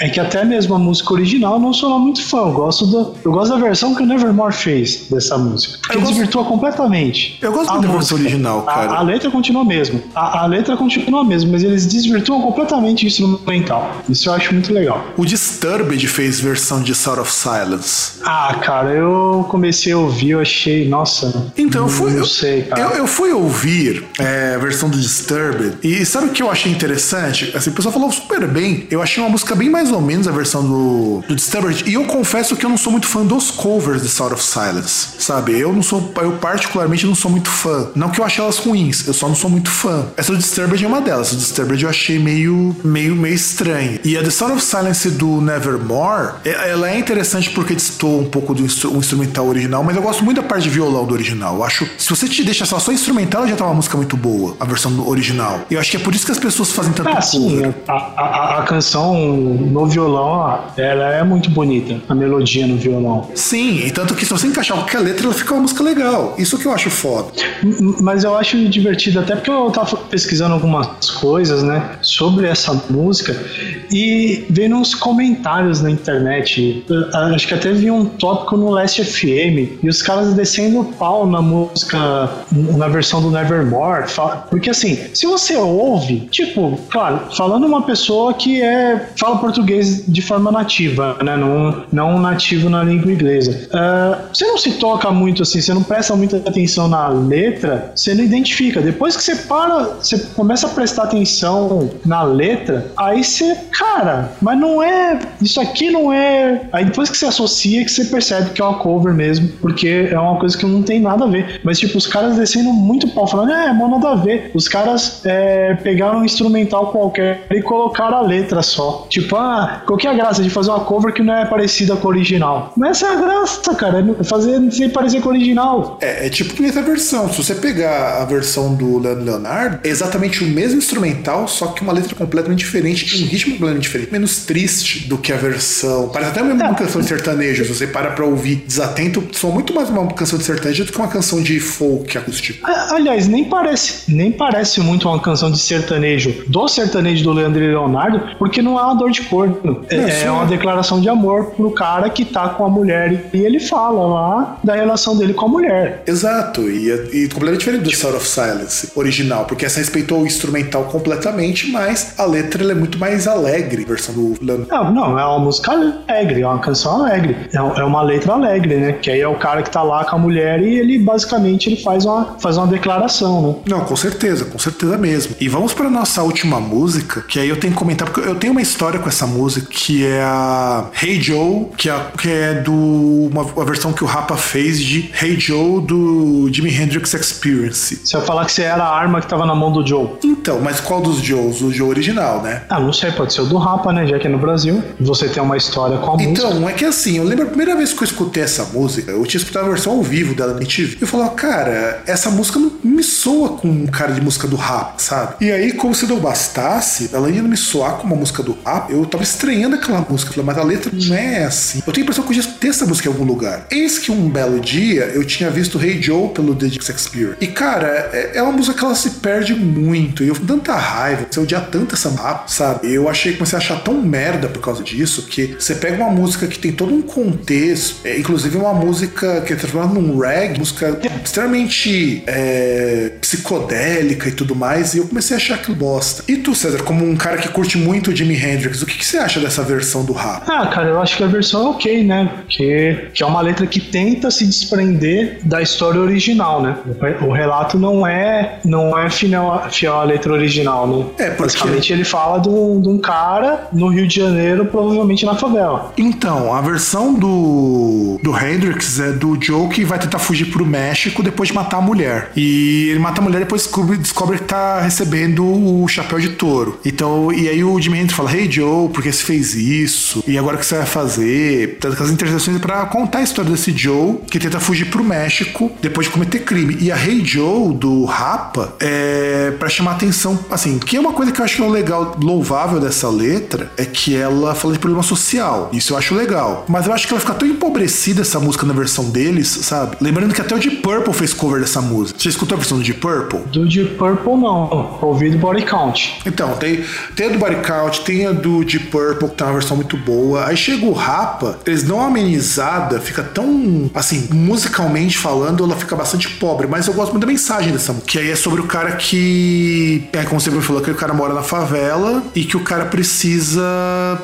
É que até mesmo a música original não sou muito fã. Eu gosto, do, eu gosto da versão que o Nevermore fez dessa música. Que Eu gosto- desvirtua completamente. Eu gosto a da versão original, A- cara. A, letra continua mesmo. A, a letra continua mesmo, mas eles desvirtuam completamente o instrumental. Isso eu acho muito legal. O Disturbed fez versão de Sound of Silence. Ah, cara, eu comecei a ouvir, eu achei, nossa. Então eu fui. Não eu, sei, cara. Eu, eu fui ouvir é, a versão do Disturbed. E sabe o que eu achei interessante? Assim, o pessoal falou super bem. Eu achei uma música bem mais ou menos a versão do, do Disturbed. E eu confesso que eu não sou muito fã dos covers de Sound of Silence. Sabe? Eu não sou. Eu particularmente não sou muito fã. Não que eu ache elas ruins, eu só não sou muito fã. Essa do Disturbed é uma delas. O Disturbed eu achei meio, meio, meio estranha. E a The Sound of Silence do Nevermore, é- ela é interessante porque distou um pouco do instru- instrumental original, mas eu gosto muito da parte de violão do original. Eu acho, se você te deixa só, só instrumental, já tá uma música muito boa, a versão do original. E eu acho que é por isso que as pessoas fazem tanto Ah, sim, cover. a, a, a canção no violão, ela é muito bonita, a melodia no violão. Sim, e tanto que se você encaixar qualquer letra, ela fica uma música legal. Isso que eu acho foda. Mas eu acho divertido, até porque eu tava pesquisando algumas coisas, né, sobre essa música e vendo uns comentários na internet. Eu Acho que até vi um tópico no Last FM e os caras descendo o pau na música, na versão do Nevermore. Porque assim, se você ouve, tipo, claro, falando uma pessoa que é fala português de forma nativa, né, não, não nativo na língua inglesa. Ah, você não se toca muito assim, você não presta muita atenção na letra, você não identifica. Depois que você para, você começa a prestar atenção na letra, aí você, cara, mas não é. Isso aqui não é. Aí depois que você associa, que você percebe que é uma cover mesmo, porque é uma coisa que não tem nada a ver. Mas, tipo, os caras descendo muito pau, falando, é, mó nada a ver. Os caras é, pegaram um instrumental qualquer e colocaram a letra só. Tipo, ah, qual que é a graça de fazer uma cover que não é parecida com a original? Mas essa é a graça, cara, é fazer sem parecer com a original. É, é tipo que nessa versão. Se você pegar a versão do Leonardo, é exatamente o mesmo instrumental, só que uma letra completamente diferente, um ritmo completamente diferente, menos triste do que a versão. Parece até mesmo uma canção de sertanejo. Se você para pra ouvir desatento, soa muito mais uma canção de sertanejo do que uma canção de folk acústico. A- Aliás, nem parece, nem parece muito uma canção de sertanejo, do sertanejo do Leandro e Leonardo, porque não é uma dor de corno. É, é uma declaração de amor pro cara que tá com a mulher. E ele fala lá da relação dele com a mulher. Exato, e, e completamente diferente do Sound of Silence original, porque essa respeitou o instrumental completamente, mas a letra é muito mais alegre, versão do Leandro. Não, não, é uma música alegre, é uma canção alegre. É, é uma letra alegre, né? Que aí é o cara que tá lá com a mulher e ele basicamente ele faz uma, faz uma declaração, né? Não, com certeza, com certeza mesmo. E vamos para nossa última música, que aí eu tenho que comentar, porque eu tenho uma história com essa música, que é a Hey Joe, que é, que é do uma, uma versão que o Rapa fez de Hey Joe do Jimi Hendrix Experience. Você vai falar que você era a arma que tava na mão do Joe. Então, mas qual dos Joes? O Joe original, né? Ah, não sei, pode ser o do Rapa, né? Já que é no Brasil. Você tem uma história com a música. Então, é que assim, eu lembro a primeira vez que eu escutei essa música, eu tinha escutado a versão ao vivo dela na MTV. Eu falava, cara, essa música não me soa com um cara de música do rap, sabe? E aí, como se não bastasse, ela ia me soar com uma música do rap, eu tava estranhando aquela música. Eu falei, mas a letra não é assim. Eu tenho a impressão que eu já escutei essa música em algum lugar. Eis que um belo dia eu tinha visto Hey Joe pelo The Experience. E, cara, é, é uma música que ela se perde muito. E eu tanta raiva, você odiar tanto essa rap, sabe? Eu achei comecei a achar tão merda por causa disso que você pega uma música que tem todo um contexto, é, inclusive uma música que é transformada num reggae, música extremamente é, psicodélica e tudo mais, e eu comecei a achar aquilo bosta. E tu, César, como um cara que curte muito o Jimi Hendrix, o que, que você acha dessa versão do rap? Ah, cara, eu acho que a versão é ok, né? Porque que é uma letra que tenta se desprender da história original, né? O relato não é não é fiel, fiel à letra original, né? É, porque- Basicamente ele fala de um, de um cara no Rio de Janeiro, provavelmente na favela. Então, a versão do, do Hendrix é do Joe que vai tentar fugir pro México depois de matar a mulher. E ele mata a mulher e depois descobre, descobre que tá recebendo o chapéu de touro. Então, e aí o Jimmy Hendrix fala: Hey Joe, por que você fez isso? E agora o que você vai fazer? Tanto aquelas interseções pra contar a história desse Joe que tenta fugir pro México depois de cometer crime. E a Hey Joe do Rapa é pra chamar atenção, assim, que é uma coisa que eu acho que é legal, louvável dessa letra, é que ela fala de problema social. Isso eu acho legal. Mas eu acho que ela fica tão empobrecida essa música na versão deles, sabe? Lembrando que até o Deep Purple fez cover dessa música. Você escutou a versão do Deep Purple? Do Deep Purple, não. Ouvi do Body Count. Então, tem, tem a do Body Count, tem a do Deep Purple, que tem uma versão muito boa. Aí chega o Rapa, eles dão uma amenizada, fica tão, assim, musicalmente falando, ela fica bastante pobre. Mas eu gosto muito da mensagem dessa música. Que aí é sobre o cara que, é como você me falou, que o cara mora na favela e que o cara precisa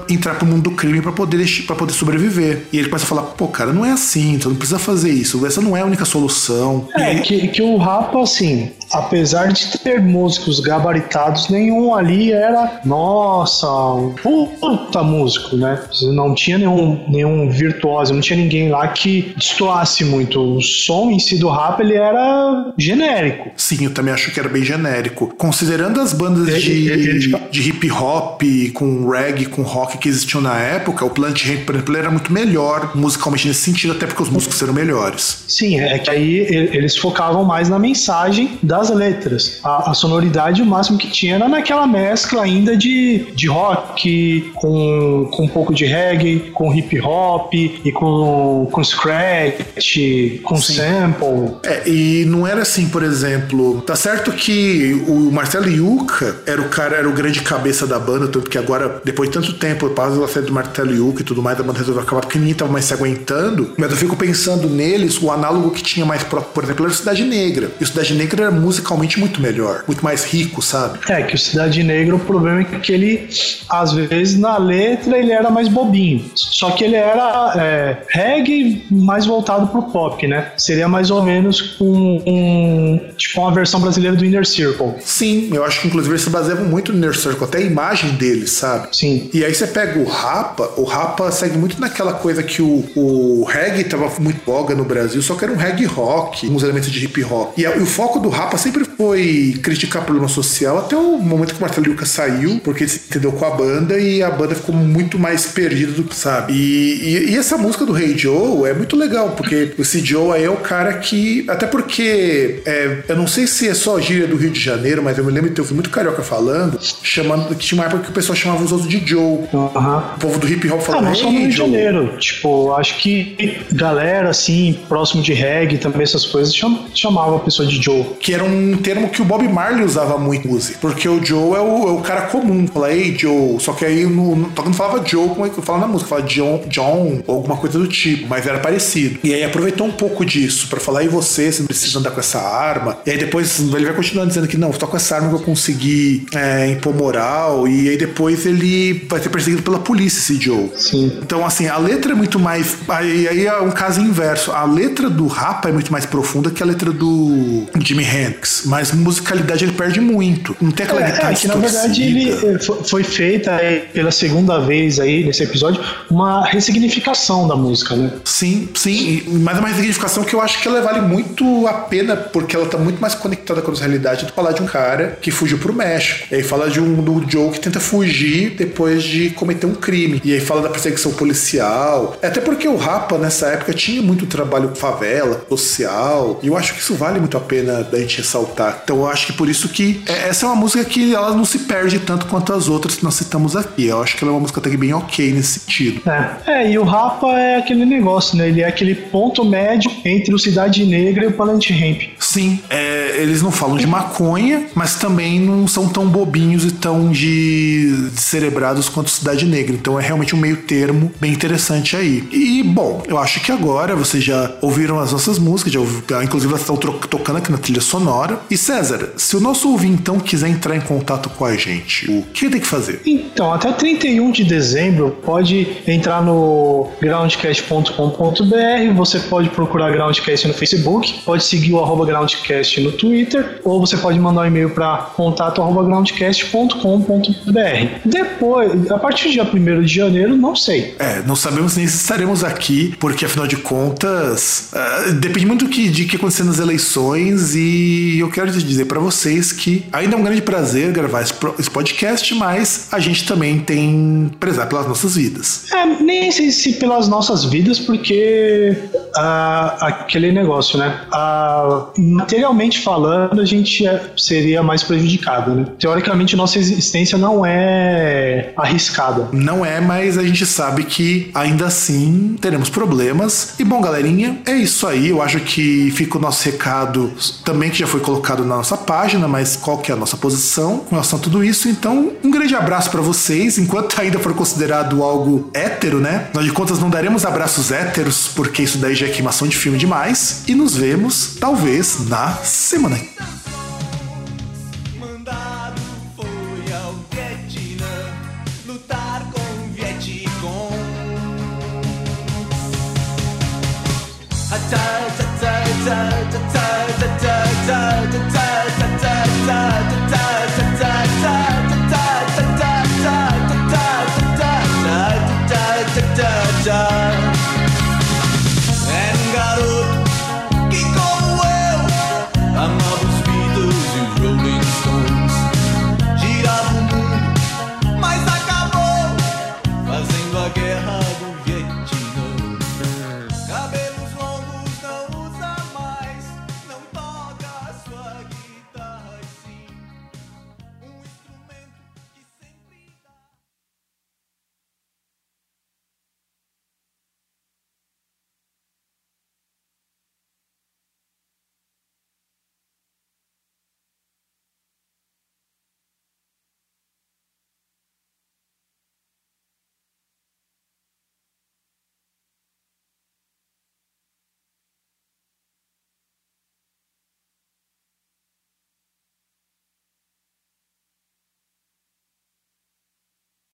entrar pro mundo do crime pra poder, para poder sobreviver. E ele começa a falar, pô, cara, não é assim, então não precisa fazer isso. Essa não é a única solução. É, aí- que, que o Rapa, assim, apesar de ter músicos gabaritados, nenhum ali era, nossa, um puta músico, né? Não tinha nenhum, nenhum virtuoso, não tinha ninguém lá que destoasse muito. O som em si do Rapa, ele era genérico. Sim, eu também acho que era bem genérico. Considerando as bandas Ele- de, ele- ele- de hip hop, com reggae, com rock que existiam na época, o Plant Ramp, por exemplo, era muito melhor musicalmente nesse sentido, até porque os músicos eram melhores. Sim, é que aí eles focavam mais na mensagem das letras. A, a sonoridade, o máximo que tinha era naquela mescla ainda de, de rock, com, com um pouco de reggae, com hip hop e com, com scratch, com sample. É, e não era assim, por exemplo, tá certo que o Marcelo Yuca era o cara, era o grande cabeça da banda, tanto que agora, depois de tanto tempo, após a saída do Marcelo Yuca e tudo mais, a banda resolveu acabar porque ninguém tava mais se aguentando. Mas eu fico pensando neles, o análogo que tinha mais próximo, por exemplo, era o Cidade Negra. E o Cidade Negra era musicalmente muito melhor, muito mais rico, sabe? É, que o Cidade Negra, o problema é que ele, às vezes, na letra, ele era mais bobinho. Só que ele era é, reggae mais voltado pro pop, né? Seria mais ou menos um, um- tipo uma versão brasileira do Inner Circle. Sim, eu acho que inclusive eles se baseavam muito no Inner Circle, até a imagem deles, sabe? Sim. E aí você pega o Rapa, o Rapa segue muito naquela coisa que o, o reggae tava muito boga no Brasil, só que era um reggae rock, uns elementos de hip hop. E, e o foco do Rapa sempre foi criticar problema social até o momento que o Marcelo Lucas saiu, porque ele se entendeu com a banda e a banda ficou muito mais perdida do que sabe. E, e, e essa música do Rei hey Joe é muito legal, porque esse Joe aí é o cara que. Até porque é, eu não sei se é só a gíria do Rio de Janeiro, mas eu me lembro de ter ouvido muito carioca falando, chamando, que tinha uma época que o pessoal chamava os outros de Joe. Uhum. O povo do hip hop falava. Ah, não só no Rio de Janeiro. Tipo, acho que galera assim, próximo de reggae também, essas coisas, chamava a pessoa de Joe. Que era um termo que o Bob Marley usava muito em música. Porque o Joe é o, é o cara comum. Fala, ei, Joe. Só que aí no, no, não falava Joe como é que fala na música, fala John, John ou alguma coisa do tipo, mas era parecido. E aí aproveitou um pouco disso para falar, e você, você não precisa andar com essa arma. E aí depois ele vai continuando dizendo que não, só com essa arma que eu consegui é, impor moral. E aí depois ele vai ser perseguido pela polícia, esse Joe. Sim. Então, assim, a letra é muito mais. Aí, aí é um caso inverso. A letra do Rapa é muito mais profunda que a letra do Jimi Hendrix. Mas musicalidade ele perde muito. Não tem aquela é, guitarra é, que na verdade ele eh, foi feita pela segunda vez aí nesse episódio uma ressignificação da música, né? Sim, sim. Mas é uma ressignificação que eu acho que ela vale muito a pena porque ela tá muito mais conectada com a realidade do que falar de um cara que fugiu pro México. E aí fala de um do Joe que tenta fugir depois de cometer um crime. E aí fala da perseguição policial. É até porque o Rapa nessa época tinha muito trabalho com favela, social. E eu acho que isso vale muito a pena da gente ressaltar. Então eu acho que por isso que é, essa é uma música que ela não se perde tanto quanto as outras que nós citamos aqui. Eu acho que ela é uma música até bem ok nesse sentido. É. é, e o Rapa é aquele negócio, né? Ele é aquele ponto médio entre o Cidade Negra e o Planet Ramp. Sim, é, eles não falam de maconha, mas também não são tão bobinhos e tão de, de cerebrados quanto Cidade Negra. Então é realmente um meio termo bem interessante aí. E, bom, eu acho que agora vocês já ouviram as nossas músicas, já ouviram, inclusive elas estão tocando aqui na trilha sonora. E César, se o nosso ouvintão quiser entrar em contato com a gente, o que tem que fazer? Então, até 31 de dezembro, pode entrar no groundcast.com.br, você pode procurar Groundcast no Facebook, pode seguir o arroba Groundcast no Twitter, ou você pode mandar um e-mail para contato arroba groundcast.com.br. Depois, a partir do dia 1 de janeiro, não sei. É, não sabemos nem se estaremos aqui, porque afinal de contas, uh, depende muito do que, de que acontecer nas eleições e eu quero dizer para vocês que ainda é um grande prazer gravar esse, podcast, mas a gente também tem prezar pelas nossas vidas. É, nem sei se pelas nossas vidas, porque uh, aquele negócio, né? Uh, materialmente falando, a gente é, seria mais prejudicado, né? Teoricamente, nossa existência não é arriscada. Não é, mas a gente sabe que ainda assim teremos problemas. E bom, galerinha, é isso aí. Eu acho que fica o nosso recado também que já foi colocado na nossa página, mas qual que é a nossa posição com relação a tudo isso. Então, um grande abraço para vocês, enquanto ainda for considerado algo hétero, né? Nós de contas não daremos abraços héteros, porque isso daí já é queimação de filme demais. E nos vemos, talvez, na semana